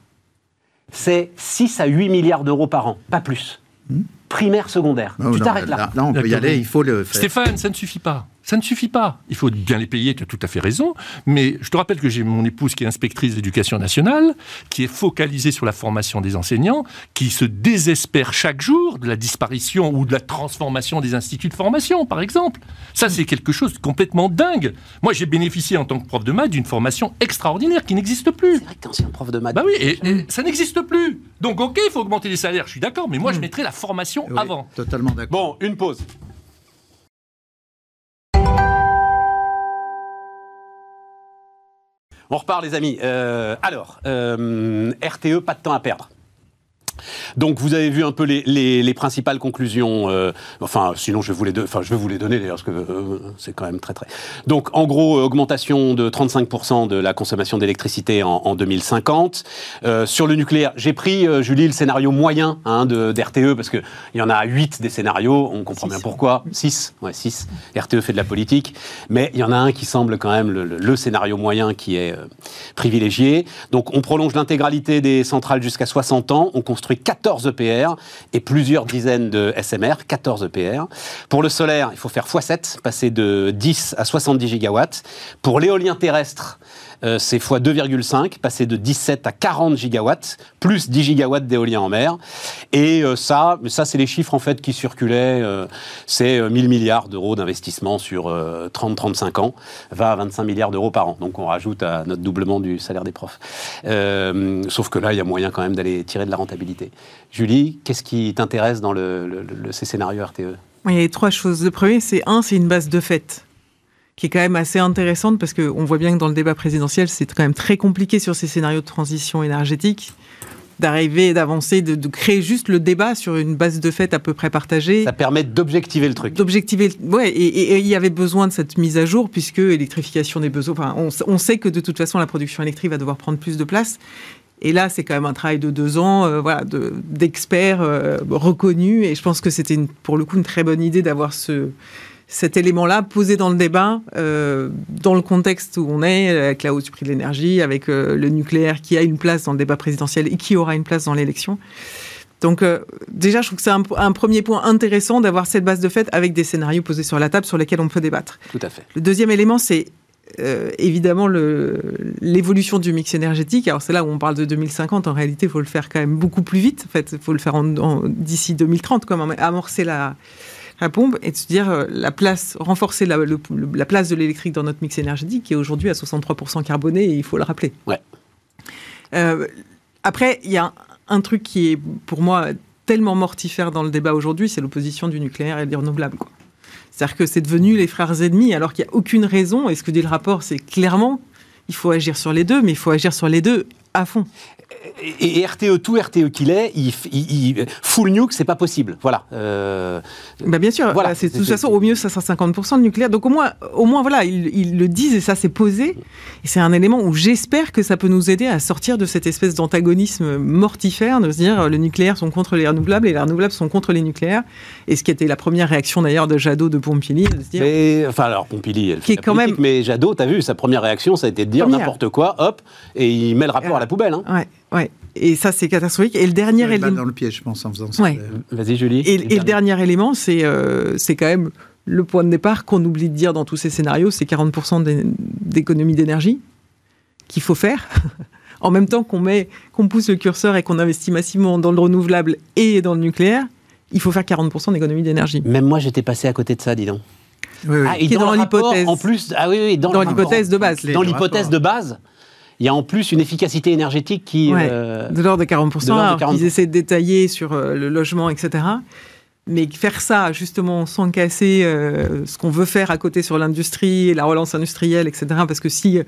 c'est 6 à 8 milliards d'euros par an, pas plus. Hmm primaire, secondaire. tu t'arrêtes là. Là, on peut y aller, il faut le faire. Stéphane, ça ne suffit pas. Ça ne suffit pas. Il faut bien les payer, tu as tout à fait raison. Mais je te rappelle que j'ai mon épouse qui est inspectrice d'éducation nationale, qui est focalisée sur la formation des enseignants, qui se désespère chaque jour de la disparition ou de la transformation des instituts de formation, par exemple. Ça, c'est quelque chose de complètement dingue. Moi, j'ai bénéficié en tant que prof de maths d'une formation extraordinaire qui n'existe plus. C'est vrai que un prof de maths. Bah oui, et, ça n'existe plus. Donc, ok, il faut augmenter les salaires, je suis d'accord, mais moi, je hmm. mettrais la formation avant. Totalement d'accord. Bon, une pause. On repart, les amis. Euh, alors, euh, RTE, pas de temps à perdre. Donc vous avez vu un peu les, principales conclusions. Euh, enfin, sinon je vais vous les, enfin, je vais vous les donner d'ailleurs parce que euh, c'est quand même très très. Donc en gros, augmentation de 35% de la consommation d'électricité en, 2050. Euh, sur le nucléaire, j'ai pris Julie le scénario moyen hein, de d'RTE parce que il y en a 8 des scénarios. On comprend bien pourquoi. 6, ouais 6. RTE fait de la politique, mais il y en a un qui semble quand même le, le scénario moyen qui est privilégié. Donc on prolonge l'intégralité des centrales jusqu'à 60 ans. On construit 14 EPR et plusieurs dizaines de SMR, 14 EPR. Pour le solaire, il faut faire x7, passer de 10 à 70 gigawatts. Pour l'éolien terrestre, euh, c'est x 2,5, passer de 17 à 40 gigawatts, plus 10 gigawatts d'éolien en mer. Et euh, ça, ça c'est les chiffres en fait qui circulaient, euh, c'est 1000 milliards d'euros d'investissement sur 30-35 ans, va à 25 milliards d'euros par an. Donc on rajoute à notre doublement du salaire des profs. sauf que là, il y a moyen quand même d'aller tirer de la rentabilité. Julie, qu'est-ce qui t'intéresse dans le, ces scénarios RTE Il y a trois choses. Le premier, c'est un, c'est une base de fait qui est quand même assez intéressante parce qu'on voit bien que dans le débat présidentiel, c'est quand même très compliqué sur ces scénarios de transition énergétique d'arriver, d'avancer, de, créer juste le débat sur une base de fait à peu près partagée. Ça permet d'objectiver le truc. D'objectiver, ouais, et, il y avait besoin de cette mise à jour puisque électrification des besoins. Enfin, on, sait que de toute façon la production électrique va devoir prendre plus de place. Et là, c'est quand même un travail de deux ans, euh, voilà, d'experts euh, reconnus. Et je pense que c'était pour le coup une très bonne idée d'avoir ce, cet élément-là posé dans le débat, euh, dans le contexte où on est, avec la hausse du prix de l'énergie, avec euh, le nucléaire qui a une place dans le débat présidentiel et qui aura une place dans l'élection. Donc euh, déjà, je trouve que c'est un, premier point intéressant d'avoir cette base de fait avec des scénarios posés sur la table sur lesquels on peut débattre. Tout à fait. Le deuxième élément, c'est évidemment l'évolution du mix énergétique. Alors c'est là où on parle de 2050. En réalité, il faut le faire quand même beaucoup plus vite. En fait, il faut le faire d'ici 2030, comme amorcer la, la pompe et de se dire euh, la place, renforcer la, la place de l'électrique dans notre mix énergétique qui est aujourd'hui à 63% carboné et il faut le rappeler. Ouais. Euh, après, il y a un, truc qui est pour moi tellement mortifère dans le débat aujourd'hui, c'est l'opposition du nucléaire et des renouvelables. C'est-à-dire que c'est devenu les frères ennemis alors qu'il n'y a aucune raison. Et ce que dit le rapport, c'est clairement, il faut agir sur les deux, mais il faut agir sur les deux à fond et, RTE, tout RTE qu'il est, il, il, full nuke, c'est pas possible. Voilà. Euh, bah bien sûr. Voilà. C'est de toute façon au mieux ça sera 50% de nucléaire. Donc au moins, au moins voilà, ils, le disent et ça c'est posé. Et c'est un élément où j'espère que ça peut nous aider à sortir de cette espèce d'antagonisme mortifère, de se dire le nucléaire sont contre les renouvelables et les renouvelables sont contre les nucléaires. Et ce qui était la première réaction d'ailleurs de Jadot de Pompili, de se dire. Mais, enfin alors Pompili, elle fait qui est quand même. Mais Jadot, t'as vu, sa première réaction, ça a été de dire n'importe quoi, hop, et il met le rapport à la poubelle. Hein. Ouais. Ouais. Et ça, c'est catastrophique. Et le dernier élément. dans le piège, je pense, en faisant ça. Vas-y, Julie. Et, le dernier élément, c'est euh, c'est quand même le point de départ qu'on oublie de dire dans tous ces scénarios c'est 40% d'économie d'énergie qu'il faut faire. en même temps qu'on met, qu'on pousse le curseur et qu'on investit massivement dans le renouvelable et dans le nucléaire, il faut faire 40% d'économie d'énergie. Même moi, j'étais passé à côté de ça, dis donc. Oui, oui. Ah, et dans, l'hypothèse. En plus, ah oui, oui dans, dans l'hypothèse de base. Dans l'hypothèse de base il y a en plus une efficacité énergétique qui... Euh, de l'ordre de 40%, ils essaient de détailler sur euh, le logement, etc. Mais faire ça, justement, sans casser euh, ce qu'on veut faire à côté sur l'industrie, la relance industrielle, etc. Parce que si,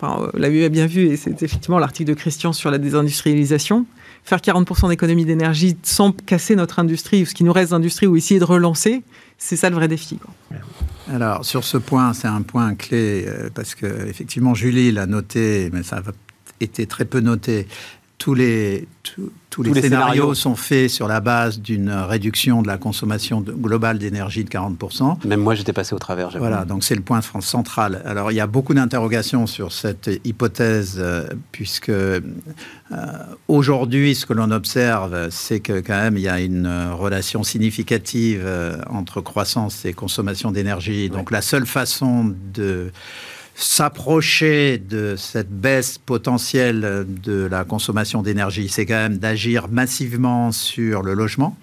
enfin, l'a bien vu, et c'est effectivement l'article de Christian sur la désindustrialisation, faire 40% d'économie d'énergie sans casser notre industrie, ou ce qui nous reste d'industrie, ou essayer de relancer, c'est ça le vrai défi. Alors, sur ce point, c'est un point clé, euh, parce que effectivement, Julie l'a noté, mais ça a été très peu noté. Tous les, tous, les, scénarios, sont faits sur la base d'une réduction de la consommation globale d'énergie de 40%. Même moi, j'étais passé au travers. Voilà, donc c'est le point central. Alors, il y a beaucoup d'interrogations sur cette hypothèse, euh, puisque euh, aujourd'hui, ce que l'on observe, c'est que quand même, il y a une relation significative euh, entre croissance et consommation d'énergie. Donc, la seule façon de s'approcher de cette baisse potentielle de la consommation d'énergie, c'est quand même d'agir massivement sur le logement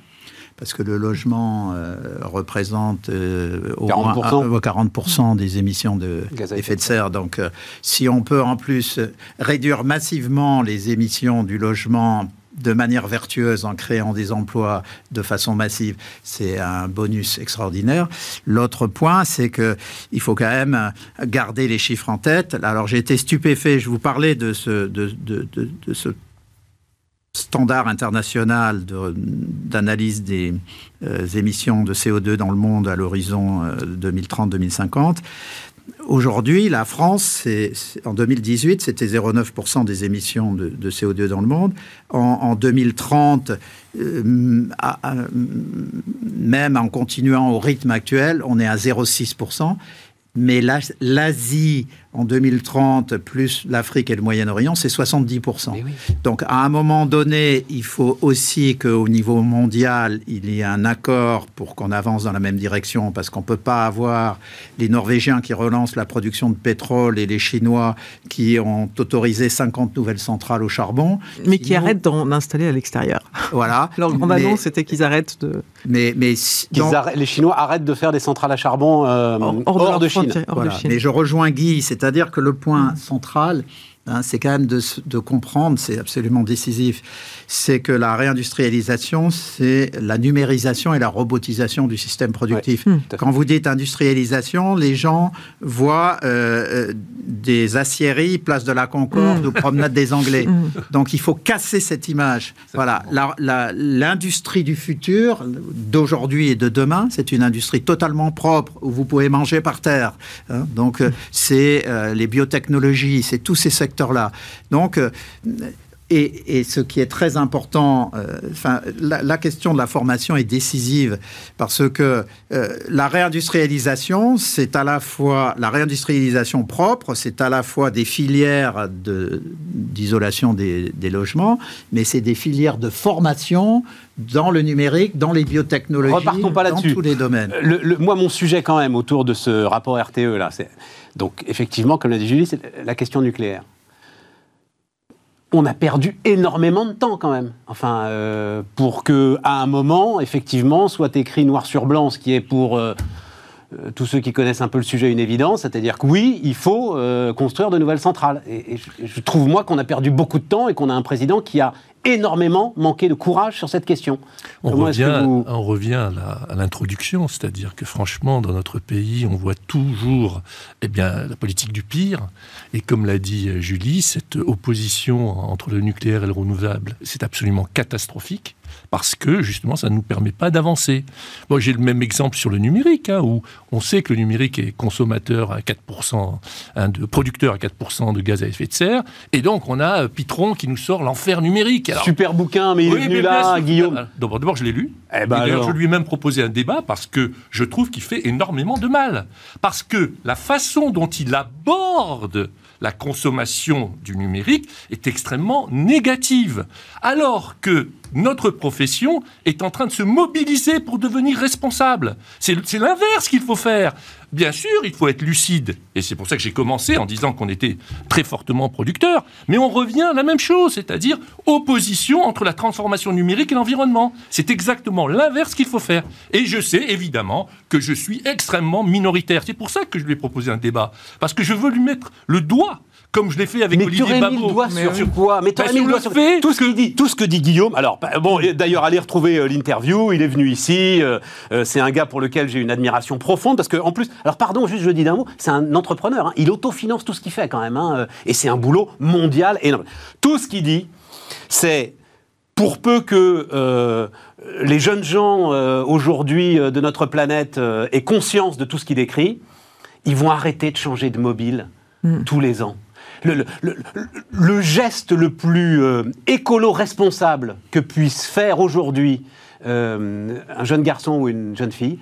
parce que le logement euh, représente euh, au 40%, moins des émissions d'effet de, serre. Donc, euh, si on peut en plus réduire massivement les émissions du logement de manière vertueuse en créant des emplois de façon massive, c'est un bonus extraordinaire. L'autre point, c'est que il faut quand même garder les chiffres en tête. Alors j'ai été stupéfait, je vous parlais de ce, standard international d'analyse des euh, émissions de CO2 dans le monde à l'horizon 2030-2050. Aujourd'hui, la France, en 2018, c'était 0,9% des émissions de, CO2 dans le monde. En, 2030, euh, même en continuant au rythme actuel, on est à 0,6%. Mais l'Asie, en 2030, plus l'Afrique et le Moyen-Orient, c'est 70%. Donc à un moment donné, il faut aussi qu'au niveau mondial, il y ait un accord pour qu'on avance dans la même direction, parce qu'on ne peut pas avoir les Norvégiens qui relancent la production de pétrole et les Chinois qui ont autorisé 50 nouvelles centrales au charbon. Mais qui arrêtent d'en installer à l'extérieur. Voilà. Leur grande annonce, c'était qu'ils arrêtent de... Mais, mais les Chinois arrêtent de faire des centrales à charbon euh, hors, de, Chine. Mais je rejoins Guy, c'est-à-dire que le point central, Hein, c'est quand même de, comprendre, c'est absolument décisif, c'est que la réindustrialisation, c'est la numérisation et la robotisation du système productif. Hmm. Quand vous dites industrialisation, les gens voient euh, euh, des aciéries, place de la Concorde hmm. ou promenade des Anglais. Hmm. Donc il faut casser cette image. Voilà, l'industrie du futur, d'aujourd'hui et de demain, c'est une industrie totalement propre où vous pouvez manger par terre. Hein. Donc euh, c'est les biotechnologies, c'est tous ces secteurs Donc, euh, et, ce qui est très important, euh, enfin, la, question de la formation est décisive parce que euh, la réindustrialisation, c'est à la fois la réindustrialisation propre, c'est à la fois des filières d'isolation des, logements, mais c'est des filières de formation dans le numérique, dans les biotechnologies, Repartons pas dans tous les domaines. Le, moi, mon sujet quand même autour de ce rapport RTE là, c'est donc effectivement, comme l'a dit Julie, c'est la question nucléaire on a perdu énormément de temps quand même. Enfin, euh, pour que à un moment, effectivement, soit écrit noir sur blanc, ce qui est pour euh, euh, tous ceux qui connaissent un peu le sujet une évidence, c'est-à-dire que oui, il faut construire de nouvelles centrales. Et, je trouve moi qu'on a perdu beaucoup de temps et qu'on a un président qui a énormément manqué de courage sur cette question. On revient, on revient à l'introduction, c'est-à-dire que franchement, dans notre pays, on voit toujours eh bien, la politique du pire. Et comme l'a dit Julie, cette opposition entre le nucléaire et le renouvelable, c'est absolument catastrophique parce que justement ça ne nous permet pas d'avancer. Bon, j'ai le même exemple sur le numérique, hein, où on sait que le numérique est consommateur à 4%, hein, de producteur à 4% de gaz à effet de serre, et donc on a euh, Pitron qui nous sort l'enfer numérique. Super bouquin, mais il est venu là, Guillaume. D'abord, je l'ai lu. Eh ben je lui ai même proposé un débat parce que je trouve qu'il fait énormément de mal. Parce que la façon dont il aborde la consommation du numérique est extrêmement négative. Alors que notre profession est en train de se mobiliser pour devenir responsable. C'est l'inverse qu'il faut faire. Bien sûr, il faut être lucide. Et c'est pour ça que j'ai commencé en disant qu'on était très fortement producteur. Mais on revient à la même chose, c'est-à-dire opposition entre la transformation numérique et l'environnement. C'est exactement l'inverse qu'il faut faire. Et je sais évidemment que je suis extrêmement minoritaire. C'est pour ça que je lui ai proposé un débat. Parce que je veux lui mettre le doigt comme je l'ai fait avec mais Olivier Babot. Mis le doigt sur, quoi Mais tu bah, mis le doigt sur tout ce, que... dit, tout ce que dit Guillaume. Alors, bah, bon, d'ailleurs, allez retrouver euh, l'interview. Il est venu ici. Euh, euh, c'est un gars pour lequel j'ai une admiration profonde parce que, en plus, alors pardon, juste je dis d'un mot, c'est un entrepreneur. Hein. il autofinance tout ce qu'il fait quand même, hein, et c'est un boulot mondial énorme. Tout ce qu'il dit, c'est pour peu que les jeunes gens aujourd'hui de notre planète aient conscience de tout ce qu'il écrit, ils vont arrêter de changer de mobile mm. tous les ans le, geste le plus euh, écolo-responsable que puisse faire aujourd'hui euh, un jeune garçon ou une jeune fille,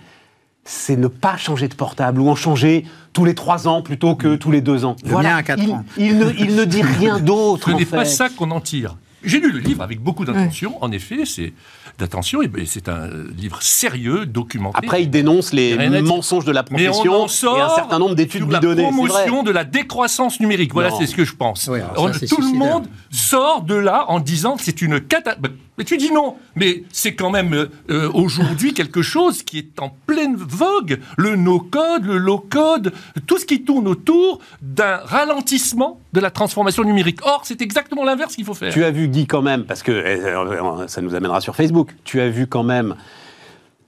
c'est ne pas changer de portable ou en changer tous les trois ans plutôt que tous les deux ans. Voilà. À quatre il, ans. Il, ne, il, ne, dit rien d'autre. Ce n'est pas ça qu'on en tire. J'ai lu le livre avec beaucoup d'attention. En effet, c'est d'attention. Et ben, c'est un livre sérieux, documenté. Après, il dénonce les mensonges de la profession et un certain nombre d'études bidonnées. La promotion de la décroissance numérique. Voilà, c'est ce que je pense. tout le monde sort de là en disant que c'est une catastrophe. Ben, mais tu dis non. Mais c'est quand même euh, euh, aujourd'hui quelque chose qui est en pleine vogue. Le no-code, le low-code, tout ce qui tourne autour d'un ralentissement de la transformation numérique. Or, c'est exactement l'inverse qu'il faut faire. Tu as vu, Quand même, parce que euh, ça nous amènera sur Facebook, tu as vu quand même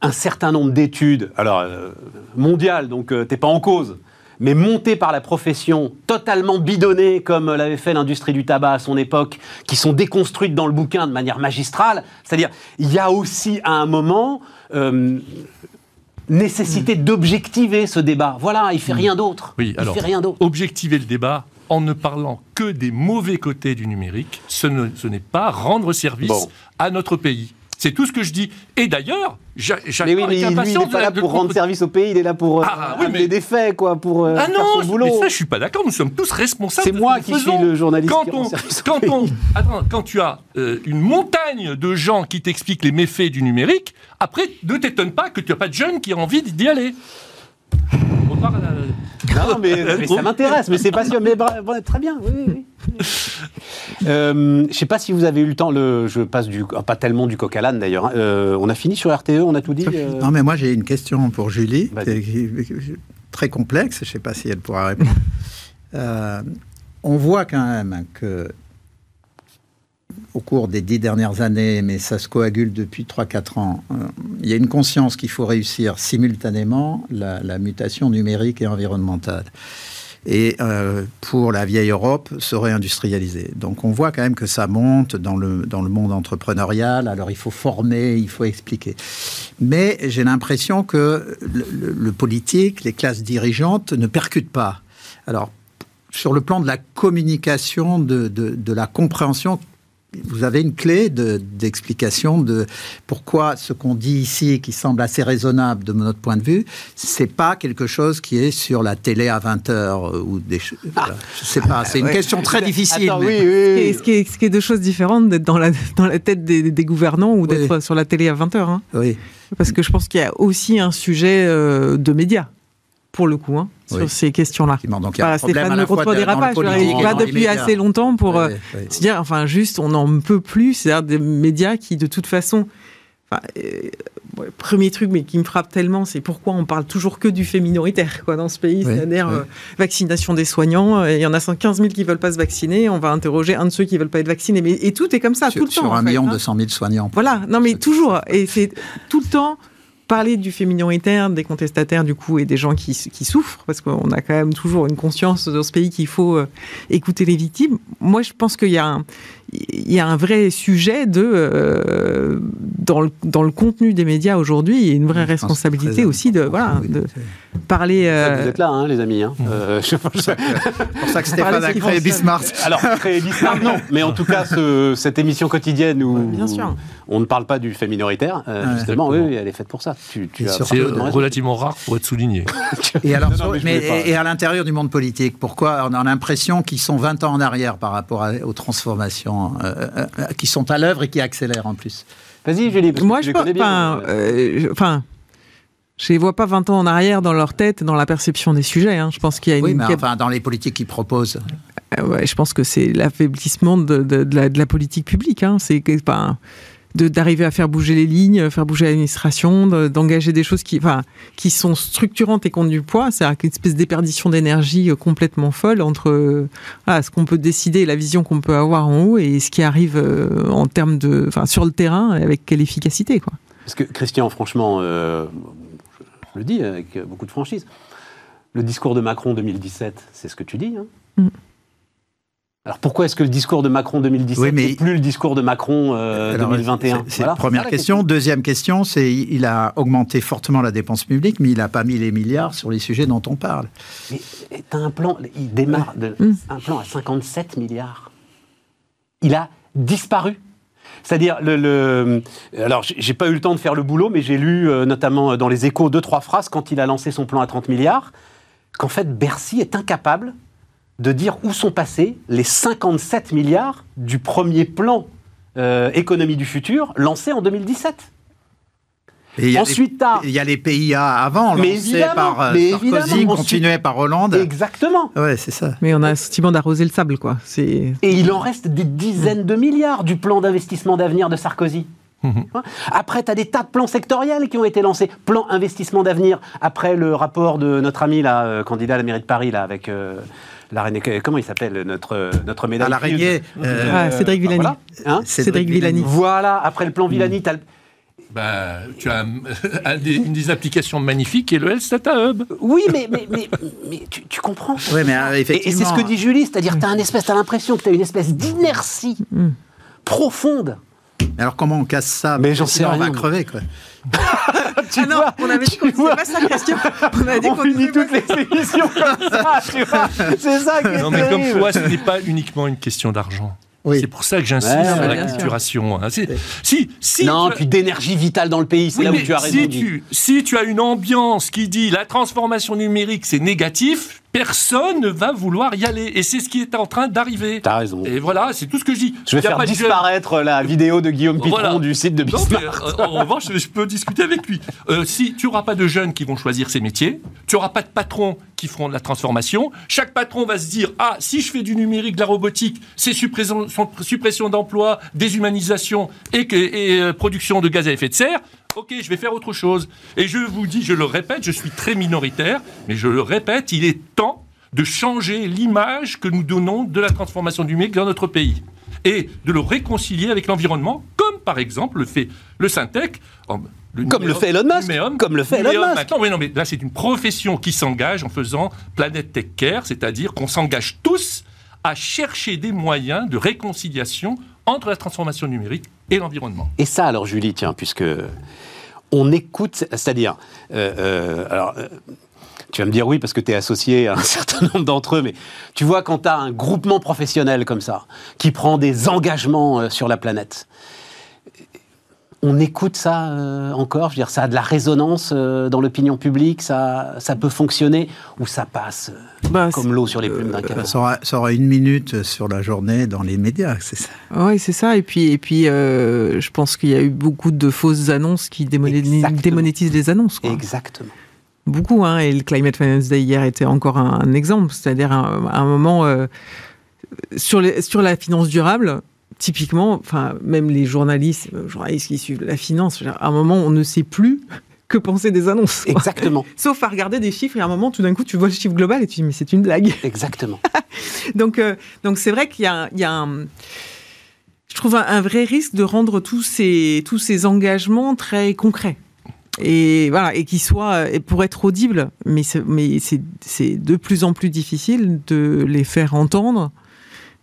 un certain nombre d'études, alors mondiales, donc tu t'es pas en cause, mais montées par la profession, totalement bidonnées comme l'avait fait l'industrie du tabac à son époque, qui sont déconstruites dans le bouquin de manière magistrale. C'est-à-dire, il y a aussi à un moment euh, nécessité mm. d'objectiver ce débat. Voilà, il fait mm. rien d'autre. Oui, il fait rien d'autre. Objectiver le débat en ne parlant que des mauvais côtés du numérique, ce n'est pas rendre service à notre pays. C'est tout ce que je dis. Et d'ailleurs, j'attends oui, lui, il n'est pas là pour rendre service au pays, il est là pour euh, ah, oui, mais... des faits, quoi, pour euh, ah non, faire son boulot. Mais ça, je suis pas d'accord. Nous sommes tous responsables. C'est moi qui suis le journaliste. Quand, on, quand, on, attends, quand tu as euh, une montagne de gens qui t'expliquent les méfaits du numérique, après, ne t'étonne pas que tu n'as pas de jeunes qui ont envie d'y aller. Non, mais, ça m'intéresse, mais c'est passionnant. Mais très bien, oui, oui. Euh, je ne sais pas si vous avez eu le temps, le, je passe du, pas tellement du coq à l'âne d'ailleurs. Hein. Euh, on a fini sur RTE, on a tout dit euh Non, mais moi j'ai une question pour Julie, très complexe, je ne sais pas si elle pourra répondre. on voit quand même que au cours des dix dernières années, mais ça se coagule depuis 3-4 ans, il y a une conscience qu'il faut réussir simultanément la, mutation numérique et environnementale et euh, pour la vieille Europe se réindustrialiser. Donc on voit quand même que ça monte dans le, dans le monde entrepreneurial, alors il faut former, il faut expliquer. Mais j'ai l'impression que le, politique, les classes dirigeantes ne percutent pas. Alors sur le plan de la communication, de, de la compréhension vous avez une clé d'explication de, pourquoi ce qu'on dit ici, qui semble assez raisonnable de notre point de vue, c'est pas quelque chose qui est sur la télé à 20 h euh, ou des. Ah. je sais pas. C'est une question très difficile. oui, oui, Ce, qui est, ce, qui est, deux choses différentes d'être dans la, dans la tête des, gouvernants ou d'être sur la télé à 20 h hein. Oui. Parce que je pense qu'il y a aussi un sujet euh, de médias pour le coup, hein, sur ces questions-là. Donc, il y a Stéphane ne contre dérapages. Il pas depuis assez longtemps pour euh, se dire, enfin, juste, on n'en peut plus. C'est-à-dire des médias qui, de toute façon, enfin, euh, premier truc, mais qui me frappe tellement, c'est pourquoi on parle toujours que du fait minoritaire quoi, dans ce pays, c'est-à-dire euh, vaccination des soignants. Il y en a 115 000 qui veulent pas se vacciner, on va interroger un de ceux qui veulent pas être vaccinés. Mais, et tout est comme ça, tout le temps. Sur un million deux cent mille soignants. Voilà, non mais toujours. Et c'est tout le temps parler du fait minoritaire, des contestataires du coup et des gens qui, qui souffrent, parce qu'on a quand même toujours une conscience dans ce pays qu'il faut euh, écouter les victimes. Moi, je pense qu'il y a un, il y a un vrai sujet de euh, dans, le, dans le contenu des médias aujourd'hui, et une vraie responsabilité aussi de voilà de parler. Euh... Vous êtes là, hein, les amis. Hein. Euh, c'est pour ça que Stéphane a créé Bismarck. Alors créé Bismarck, non, mais en tout cas ce, cette émission quotidienne où Bien sûr. on ne parle pas du fait minoritaire, euh, justement, oui, elle est faite pour ça. Tu, tu c'est relativement rare pour être souligné. et alors, mais, et, à l'intérieur du monde politique, pourquoi on a l'impression qu'ils sont 20 ans en arrière par rapport aux transformations euh, euh, euh, qui sont à l'œuvre et qui accélèrent en plus. Vas-y, Julie. Moi, je, connais bien. Enfin. je les vois pas 20 ans en arrière dans leur tête, dans la perception des sujets. Hein. Je pense qu'il y a une. Oui, mais enfin, dans les politiques qu'ils proposent. ouais, je pense que c'est l'affaiblissement de, de, la, politique publique. Hein. C'est enfin, d'arriver à faire bouger les lignes, faire bouger l'administration, d'engager des choses qui, enfin, qui sont structurantes et qui ont du poids. C'est une espèce d'éperdition d'énergie euh, complètement folle entre euh, ce qu'on peut décider, la vision qu'on peut avoir en haut et ce qui arrive euh, en termes de, enfin, sur le terrain avec quelle efficacité, quoi. Parce que Christian, franchement, je le dis avec beaucoup de franchise, le discours de Macron 2017, c'est ce que tu dis. Hein mm. Alors pourquoi est-ce que le discours de Macron 2017 n'est plus le discours de Macron 2021 euh, C'est la première question. Deuxième question, c'est il a augmenté fortement la dépense publique, mais il n'a pas mis les milliards sur les sujets dont on parle. Mais as un plan, il démarre de, hum. un plan à 57 milliards. Il a disparu. C'est-à-dire, le, le, alors j'ai pas eu le temps de faire le boulot, mais j'ai lu euh, notamment dans les échos deux, trois phrases quand il a lancé son plan à 30 milliards, qu'en fait Bercy est incapable de dire où sont passés les 57 milliards du premier plan euh, économie du futur lancé en 2017. Et Ensuite, il y a les PIA avant, lancés par euh, Sarkozy, continués par Hollande. Exactement. Ouais, c'est ça. Mais on a un sentiment d'arroser le sable, quoi. Et il en reste des dizaines de milliards du plan d'investissement d'avenir de Sarkozy. Mhm. Hein après, tu as des tas de plans sectoriels qui ont été lancés. Plan investissement d'avenir, après le rapport de notre ami, là, euh, candidat à la mairie de Paris, là, avec l'araignée, comment il s'appelle notre, notre médaille ah, L'araignée. Euh, ah, Cédric Villani. Voilà. Hein Cédric, Villani. Voilà, après le plan Villani, tu as bah, tu as une des applications magnifiques qui est le Health Data Hub. Oui, mais, mais, mais, mais tu, tu, comprends. Oui, mais effectivement. Et, c'est ce que dit Julie, c'est-à-dire tu as, as l'impression que tu as une espèce d'inertie mm. profonde. Alors comment on casse ça? Mais j'en sais rien. On va crever, quoi. Tu ah non, on avait dit qu'on ne pas sa question. On a dit qu'on finit toutes les émissions comme ça, tu vois. C'est ça qui est Non, mais comme toi, ce n'est pas uniquement une question d'argent. C'est pour ça que j'insiste Ouais, sur ouais, la culturation. hein. Si, si non, tu as- puis d'énergie vitale dans le pays, c'est Oui, là où tu as raison. si tu, si tu as une ambiance qui dit la transformation numérique c'est négatif, personne ne va vouloir y aller. Et c'est ce qui est en train d'arriver. T'as raison. Et voilà, c'est tout ce que je dis. Je vais faire de disparaître la vidéo de Guillaume Pitron Voilà. du site de Bismarck. euh, en revanche, je peux discuter avec lui. Euh, si tu n'auras pas de jeunes qui vont choisir ces métiers, tu n'auras pas de patrons qui feront de la transformation. Chaque patron va se dire ah si je fais du numérique, de la robotique, c'est suppression, d'emplois, déshumanisation et, euh, production de gaz à effet de serre. Ok, je vais faire autre chose. Et je vous dis, je le répète, je suis très minoritaire, mais je le répète, il est temps de changer l'image que nous donnons de la transformation numérique dans notre pays et de le réconcilier avec l'environnement, comme par exemple le fait le Syntec. en- Comme le fait Elon Musk. Numéum- Comme le fait Elon Musk. Maintenant, oui, non, mais là, c'est une profession qui s'engage en faisant Planète Tech Care, c'est-à-dire qu'on s'engage tous à chercher des moyens de réconciliation entre la transformation numérique et l'environnement. Et ça, alors, Julie, tiens, puisque on écoute, c'est-à-dire, euh, euh, alors, euh, tu vas me dire oui parce que tu es associé à un certain nombre d'entre eux, mais tu vois, quand tu as un groupement professionnel comme ça, qui prend des engagements sur la planète, on écoute ça euh, encore, je veux dire, ça a de la résonance euh, dans l'opinion publique, ça, ça peut fonctionner, ou ça passe euh, Bah, comme l'eau sur les plumes d'un canard. Ça aura, ça aura une minute sur la journée dans les médias, c'est ça. Oui, c'est ça. Et puis, et puis euh, je pense qu'il y a eu beaucoup de fausses annonces qui Exactement. démonétisent les annonces. quoi. Exactement. Beaucoup, hein, et le Climate Finance Day hier était encore un, un exemple, c'est-à-dire un, un moment euh, sur, les, sur la finance durable. Typiquement, enfin, même les journalistes, euh, journalistes qui suivent la finance, à un moment, on ne sait plus que penser des annonces. quoi. Exactement. Sauf à regarder des chiffres et à un moment, tout d'un coup, tu vois le chiffre global et tu dis mais c'est une blague. Exactement. Donc, euh, donc c'est vrai qu'il y a, il y a un, je trouve un, un vrai risque de rendre tous ces, tous ces engagements très concrets. Et voilà, et qui soient, et pour être audibles, mais c'est, mais c'est de plus en plus difficile de les faire entendre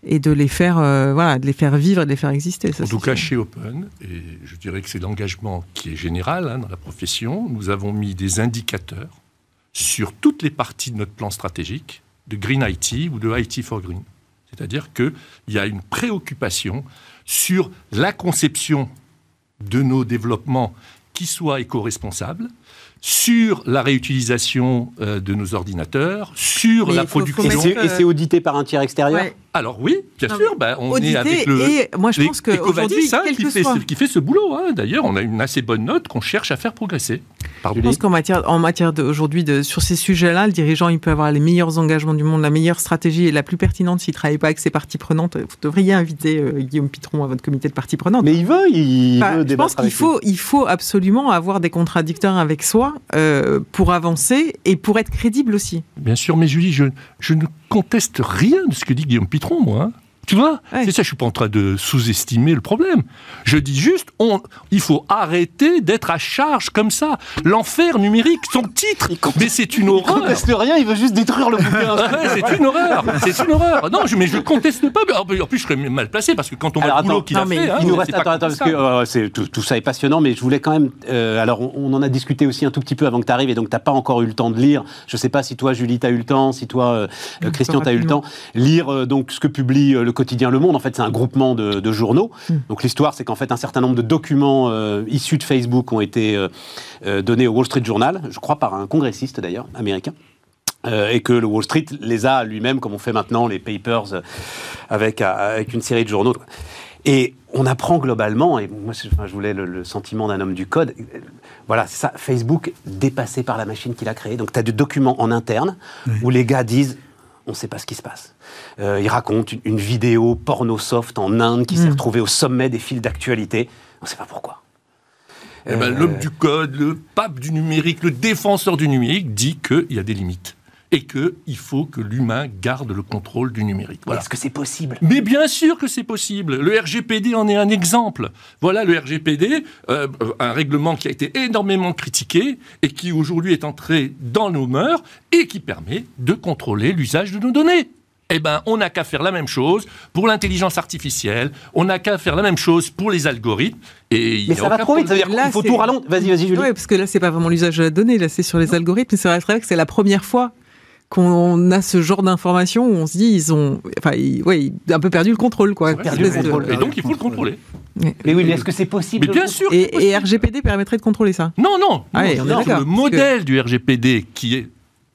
et de les faire, euh, voilà, de les faire vivre et de les faire exister. ça, En tout cas, sûr. chez Open, et je dirais que c'est l'engagement qui est général hein, dans la profession, nous avons mis des indicateurs sur toutes les parties de notre plan stratégique, de Green IT ou de IT for Green. C'est-à-dire qu'il y a une préoccupation sur la conception de nos développements qui soient éco-responsables, sur la réutilisation euh, de nos ordinateurs, sur Mais la production. et c'est audité par un tiers extérieur? Ouais. Alors oui, bien Non, sûr, bah, on est avec le, et moi je les- pense qu'aujourd'hui, Covadis, hein, quel qui, que fait soit, qui fait ce boulot. hein. D'ailleurs, on a une assez bonne note qu'on cherche à faire progresser. Pardon. Je pense qu'en matière, en matière d'aujourd'hui, de, sur ces sujets-là, le dirigeant, il peut avoir les meilleurs engagements du monde, la meilleure stratégie et la plus pertinente s'il ne travaille pas avec ses parties prenantes. Vous devriez inviter euh, Guillaume Pitron à votre comité de parties prenantes. Mais il veut, il Enfin, veut je pense qu'il faut, il faut absolument avoir des contradicteurs avec soi euh, pour avancer et pour être crédible aussi. Bien sûr, mais Julie, je, je ne conteste rien de ce que dit Guillaume Pitron, moi. Tu vois Ouais. C'est ça, je suis pas en train de sous-estimer le problème. Je dis juste, on, il faut arrêter d'être à charge comme ça. L'enfer numérique, son titre, Il compte- mais c'est une Il horreur. conteste rien, il veut juste détruire le bouquin. Ah ouais, c'est une horreur, c'est une horreur. Non, je, mais je conteste pas. En plus, je serais mal placé parce que quand on voit Alors, le boulot qu'il a mais fait, hein, il nous reste pas attends, attends, parce que euh, tout, tout ça est passionnant, mais je voulais quand même. euh, alors, on, on en a discuté aussi un tout petit peu avant que tu arrives, et donc t'as pas encore eu le temps de lire. Je sais pas si toi, Julie, t'as eu le temps, si toi, euh, Christian, peu t'as eu le temps. Lire euh, donc ce que publie euh, le quotidien Le Monde. En fait, c'est un groupement de, de journaux. Mm. Donc l'histoire, c'est qu'en fait, un certain nombre de documents euh, issus de Facebook ont été euh, euh, donnés au Wall Street Journal, je crois par un congressiste d'ailleurs américain. Euh, et que le Wall Street les a lui-même, comme on fait maintenant les papers avec, avec une série de journaux. Et on apprend globalement, et moi enfin, je voulais le, le sentiment d'un homme du code, voilà, c'est ça, Facebook dépassé par la machine qu'il a créée. Donc tu as des documents en interne où les gars disent on ne sait pas ce qui se passe. Euh, ils racontent une, une vidéo porno soft en Inde qui s'est Mm. retrouvée au sommet des fils d'actualité. On ne sait pas pourquoi. Eh ben, Euh, L'homme du code, le pape du numérique, le défenseur du numérique dit qu'il y a des limites et qu'il faut que l'humain garde le contrôle du numérique. Voilà. Est-ce que c'est possible? Mais bien sûr que c'est possible. Le RGPD en est un exemple. Voilà le RGPD, euh, un règlement qui a été énormément critiqué et qui aujourd'hui est entré dans nos mœurs et qui permet de contrôler l'usage de nos données. Eh ben, on n'a qu'à faire la même chose pour l'intelligence artificielle, on n'a qu'à faire la même chose pour les algorithmes. Et il Mais y a ça va trop vite, ça problème. veut dire Là, qu'il faut tout ralentir. Vas-y, vas-y, Julie. Oui, parce que là, c'est pas vraiment l'usage de la donnée, là, c'est sur les algorithmes. C'est vrai que c'est la première fois qu'on a ce genre d'informations où on se dit ils ont, enfin, ouais, un peu perdu le contrôle, quoi. Perdu le contrôle. Et donc il faut le contrôler. Mais oui, mais est-ce que c'est possible Mais bien sûr. Et, et, RGPD permettrait de contrôler ça? Non, non. Ah, non, non le modèle du RGPD qui est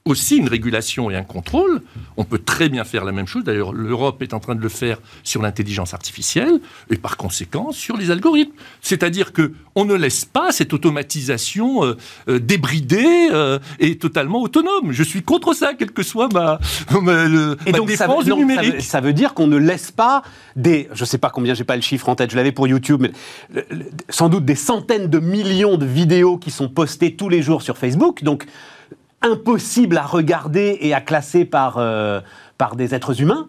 aussi une régulation et un contrôle. On peut très bien faire la même chose. D'ailleurs, l'Europe est en train de le faire sur l'intelligence artificielle et par conséquent sur les algorithmes. C'est-à-dire que on ne laisse pas cette automatisation euh, euh, débridée euh, et totalement autonome. Je suis contre ça, quelle que soit ma, ma, le, et donc, défense ça veut, numérique. Ça veut, ça veut dire qu'on ne laisse pas des, je sais pas combien, j'ai pas le chiffre en tête, je l'avais pour YouTube, mais sans doute des centaines de millions de vidéos qui sont postées tous les jours sur Facebook. Donc impossible à regarder et à classer par, euh, par des êtres humains.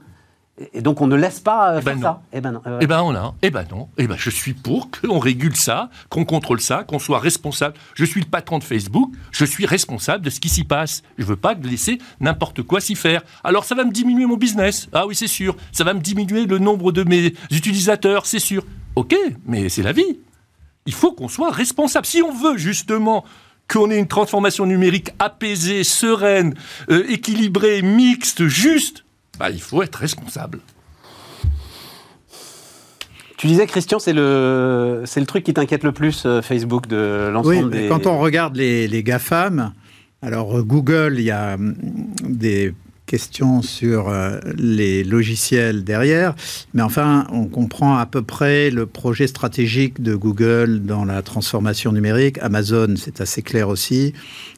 Et donc on ne laisse pas euh, eh ben faire non. ça. Eh ben non. Euh, eh ben on a. Eh ben non. Eh ben je suis pour qu'on régule ça, qu'on contrôle ça, qu'on soit responsable. Je suis le patron de Facebook. Je suis responsable de ce qui s'y passe. Je veux pas laisser n'importe quoi s'y faire. Alors ça va me diminuer mon business. Ah oui c'est sûr. Ça va me diminuer le nombre de mes utilisateurs. C'est sûr. Ok, mais c'est la vie. Il faut qu'on soit responsable. Si on veut justement qu'on ait une transformation numérique apaisée, sereine, euh, équilibrée, mixte, juste, bah, il faut être responsable. Tu disais, Christian, c'est le, c'est le truc qui t'inquiète le plus, euh, Facebook, de l'ensemble oui, des... quand on regarde les, les GAFAM, alors euh, Google, il y a hum, des sur euh, les logiciels derrière, mais enfin, on comprend à peu près le projet stratégique de Google dans la transformation numérique. Amazon, c'est assez clair aussi.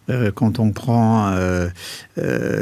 Euh, quand on prend euh,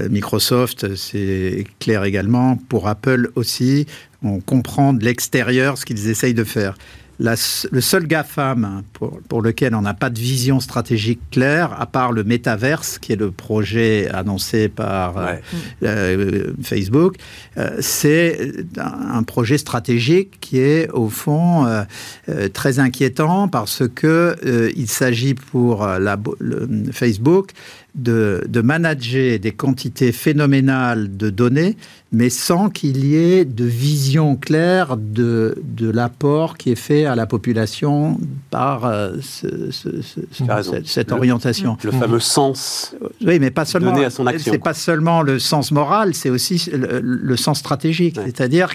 Microsoft, c'est clair également. Pour Apple aussi, on comprend de l'extérieur ce qu'ils essayent de faire. La, le seul GAFAM pour, pour lequel on n'a pas de vision stratégique claire, à part le métaverse, qui est le projet annoncé par ouais. euh, Facebook, euh, c'est un, projet stratégique qui est au fond euh, très inquiétant parce que euh, il s'agit pour la, le, Facebook de, de, manager des quantités phénoménales de données, mais sans qu'il y ait de vision claire de, de l'apport qui est fait à la population par euh, ce, ce, ce, cette, cette le, orientation. Le fameux sens. Oui, mais pas seulement. Donné à son action. C'est pas seulement le sens moral, c'est aussi le, le, sens stratégique, ouais. c'est-à-dire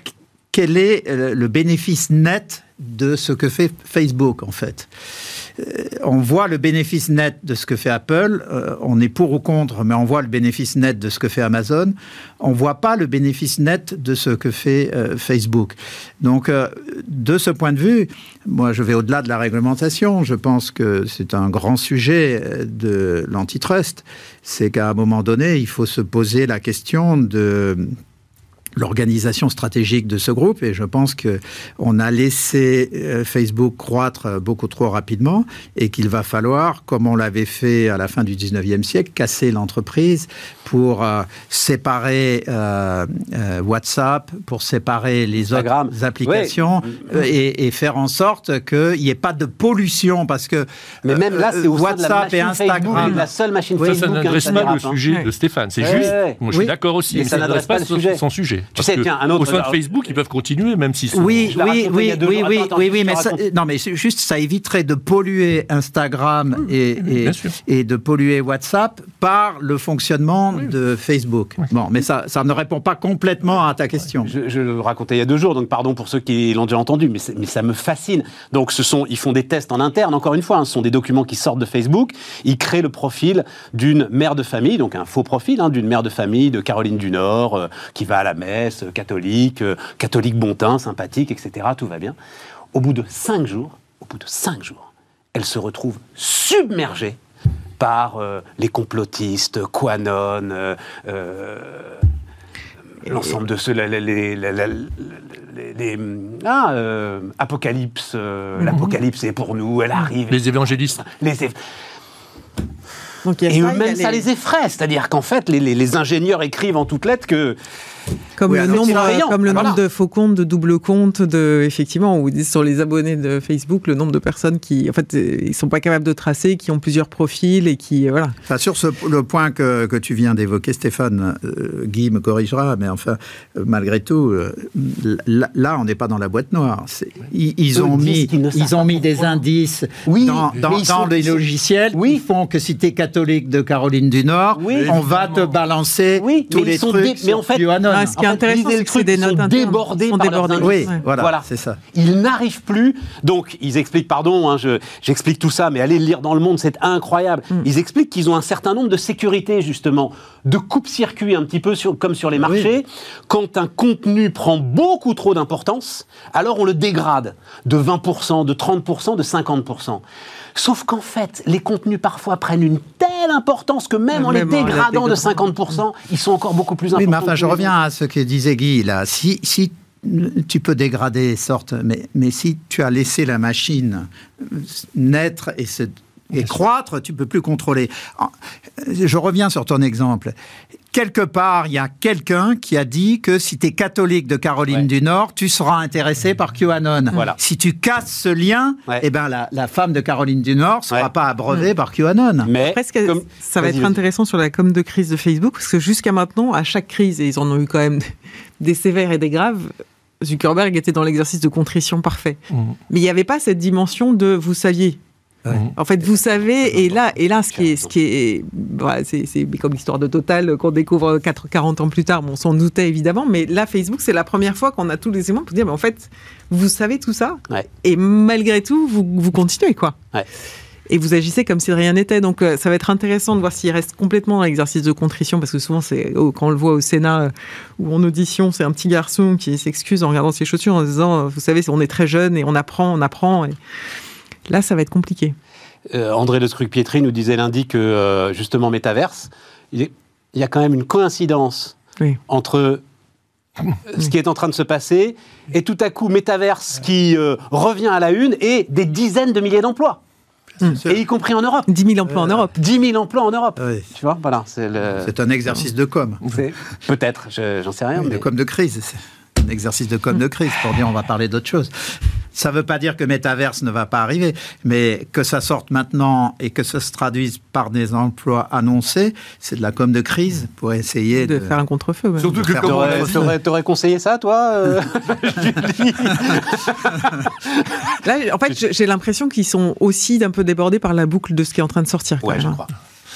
quel est le bénéfice net de ce que fait Facebook en fait on voit le bénéfice net de ce que fait Apple, euh, on est pour ou contre, mais on voit le bénéfice net de ce que fait Amazon, on voit pas le bénéfice net de ce que fait euh, Facebook. Donc, euh, de ce point de vue, moi, je vais au-delà de la réglementation. Je pense que c'est un grand sujet de l'antitrust. C'est qu'à un moment donné, il faut se poser la question de l'organisation stratégique de ce groupe et je pense que on a laissé euh, Facebook croître beaucoup trop rapidement et qu'il va falloir, comme on l'avait fait à la fin du 19e siècle, casser l'entreprise pour euh, séparer euh, WhatsApp, pour séparer les Instagram. autres applications oui. et, et, faire en sorte qu'il n'y ait pas de pollution parce que mais même là c'est WhatsApp et Instagram Facebook, la seule machine oui, Facebook ça n'adresse pas le sujet de Stéphane c'est ouais, juste ouais. moi je suis d'accord aussi mais ça n'adresse pas, pas le sujet. son sujet tu sais, tiens, un autre. Au sein de Facebook, ils peuvent continuer, même si. Oui, oui, oui, oui, oui, oui, oui, mais non, mais juste, ça éviterait de polluer Instagram et, de polluer WhatsApp par le fonctionnement de Facebook. Bon, mais ça, ça ne répond pas complètement à ta question. Je, le racontais il y a deux jours, donc pardon pour ceux qui l'ont déjà entendu, mais, mais, ça me fascine. Donc, ce sont, ils font des tests en interne. Encore une fois, hein, ce sont des documents qui sortent de Facebook. Ils créent le profil d'une mère de famille, donc un faux profil hein, d'une mère de famille de Caroline du Nord euh, qui va à la messe, catholique, euh, catholique bon teint, sympathique, etc. Tout va bien. Au bout de cinq jours, au bout de cinq jours, elle se retrouve submergée par euh, les complotistes, Quanon, euh, l'ensemble de ceux, les, les, les ah, Apocalypse, mm -hmm. l'Apocalypse est pour nous, elle arrive. Les évangélistes. Les év donc, et eux-mêmes, ça les effraie. C'est-à-dire qu'en fait, les, les, les, ingénieurs écrivent en toutes lettres que Comme Oui, le nombre, c'est payant. comme le Voilà. nombre de faux comptes, de double comptes, de effectivement, ou sur les abonnés de Facebook, le nombre de personnes qui, en fait, euh, ils sont pas capables de tracer, qui ont plusieurs profils et qui, euh, voilà. Enfin, sur ce, le point que, que tu viens d'évoquer, Stéphane, euh, Guy me corrigera, mais enfin, euh, malgré tout, euh, là, là, on n'est pas dans la boîte noire. Ils, ont mis, ils ont mis des indices Oui, dans, les logiciels Oui. qui font que si tu es catholique de Caroline du Nord, Oui. on va te balancer Oui, tous mais les ils sont trucs dé- mais sur en fait- Ah, ce qui est En fait, intéressant, c'est que c'est truc, des sont notes internes. débordés sont par débordés. Oui, Ouais. voilà, Voilà. c'est ça. Ils n'arrivent plus. Donc, ils expliquent, pardon, hein, je- j'explique tout ça, mais allez le lire dans le monde, c'est incroyable. Mm. Ils expliquent qu'ils ont un certain nombre de sécurités, justement, de coupe-circuit, un petit peu sur, comme sur les marchés. Quand un contenu prend beaucoup trop d'importance, alors on le dégrade de 20%, de 30%, de 50%. Sauf qu'en fait, les contenus parfois prennent une telle importance que même en les Même en les dégradant de dégradant. 50%, ils sont encore beaucoup plus importants. Oui, mais enfin, je reviens à ce que disait Guy, là. Si, si tu peux dégrader, sorte, mais, mais si tu as laissé la machine naître et se et croître, tu peux plus contrôler. En- Je reviens sur ton exemple. Quelque part, il y a quelqu'un qui a dit que si tu es catholique de Caroline Ouais. du Nord, tu seras intéressé par QAnon. Voilà. Si tu casses ce lien, Ouais. eh ben la, la femme de Caroline du Nord ne sera Ouais. pas abreuvée par QAnon. Mais Presque, comme- ça va être intéressant sur la com de crise de Facebook, parce que jusqu'à maintenant, à chaque crise, et ils en ont eu quand même des sévères et des graves, Zuckerberg était dans l'exercice de contrition parfait. Mhm. Mais il n'y avait pas cette dimension de vous saviez. En fait, vous savez, et là, et là, ce qui est, ce qui est, voilà, c'est, comme l'histoire de Total qu'on découvre 4, 40 ans plus tard. Bon, on s'en doutait évidemment, mais là, Facebook, c'est la première fois qu'on a tous les éléments pour dire, mais en fait, vous savez tout ça, Ouais. et malgré tout, vous, vous continuez, quoi. Ouais. Et vous agissez comme si de rien n'était. Donc, euh, ça va être intéressant de voir s'il reste complètement dans l'exercice de contrition, parce que souvent, c'est oh, quand on le voit au Sénat euh, ou en audition, c'est un petit garçon qui s'excuse en regardant ses chaussures en disant, euh, vous savez, on est très jeune et on apprend, on apprend. Et là, ça va être compliqué. Euh, André Le Scruc-Pietri nous disait lundi que, euh, justement, Métaverse, il, est- il y a quand même une coïncidence Oui. entre euh, ce qui est en train de se passer et tout à coup Métaverse qui euh, revient à la une et des dizaines de milliers d'emplois, et y compris en Europe. 10 000 emplois en Europe. 10 000 emplois en Europe. Oui. Tu vois, voilà, c'est le. C'est un exercice de com. Peut-être, je- j'en sais rien. Oui, mais- de com de crise. Un exercice de com de crise pour dire on va parler d'autre chose. Ça ne veut pas dire que Metaverse ne va pas arriver, mais que ça sorte maintenant et que ça se traduise par des emplois annoncés, c'est de la com de crise pour essayer de de, faire un contre-feu. ouais. Surtout que T'aurais, t'aurais conseillé ça, toi, euh, Là, en fait, j'ai- l'impression qu'ils sont aussi d'un peu débordés par la boucle de ce qui est en train de sortir. quand Ouais, même, je hein. crois.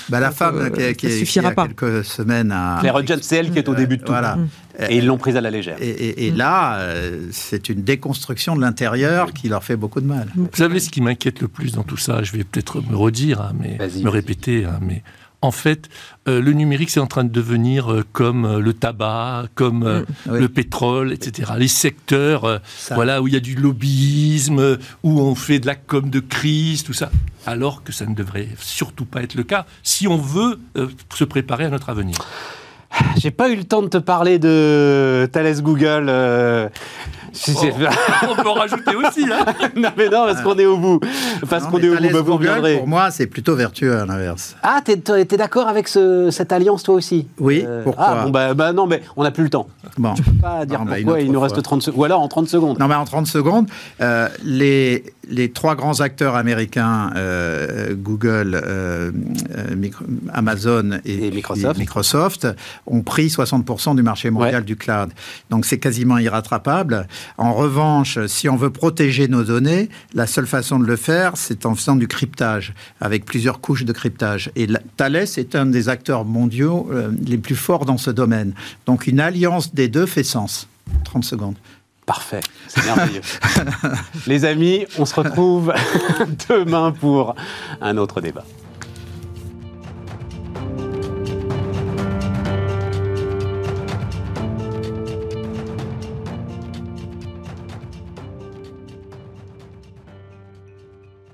Bah, la Donc, femme euh, qui, est- qui qui, suffira il y a pas. quelques semaines a... Claire Hudgens, c'est elle qui est au début de tout. Voilà. Et ils l'ont prise à la légère. Et, et- et là, euh, c'est une déconstruction de l'intérieur qui leur fait beaucoup de mal. Vous savez ce qui m'inquiète le plus dans tout ça Je vais peut-être me redire, hein, mais me répéter, hein, mais en fait, euh, le numérique, c'est en train de devenir euh, comme euh, le tabac, comme euh, Oui. le pétrole, etc. Les secteurs, euh, voilà, où il y a du lobbyisme, où on fait de la com de crise, tout ça. Alors que ça ne devrait surtout pas être le cas si on veut euh, se préparer à notre avenir. J'ai pas eu le temps de te parler de Thales Google. euh, si c'est- on peut en rajouter aussi, hein non, mais non, parce qu'on est au bout. Parce Non, qu'on est au bout, Thales bah, vous Google, pour moi, c'est plutôt vertueux à l'inverse. Ah, t'es, d'accord avec ce- cette alliance, toi aussi? Oui, pourquoi Ah, bon, bah, bah non, mais on n'a plus le temps. Bon. Pas dire Ah, bah, une pourquoi, il nous fois. reste 30 secondes. Ou alors en 30 secondes. Non, mais en 30 secondes, euh, les, les trois grands acteurs américains, euh, Google, euh, euh, Micro- Amazon et, Et Microsoft. Microsoft, ont pris 60% du marché mondial Ouais. du cloud. Donc c'est quasiment irrattrapable. En revanche, si on veut protéger nos données, la seule façon de le faire, c'est en faisant du cryptage, avec plusieurs couches de cryptage. Et la- Thales est un des acteurs mondiaux euh, les plus forts dans ce domaine. Donc une alliance des deux fait sens. 30 secondes. Parfait, c'est merveilleux. Les amis, on se retrouve demain pour un autre débat.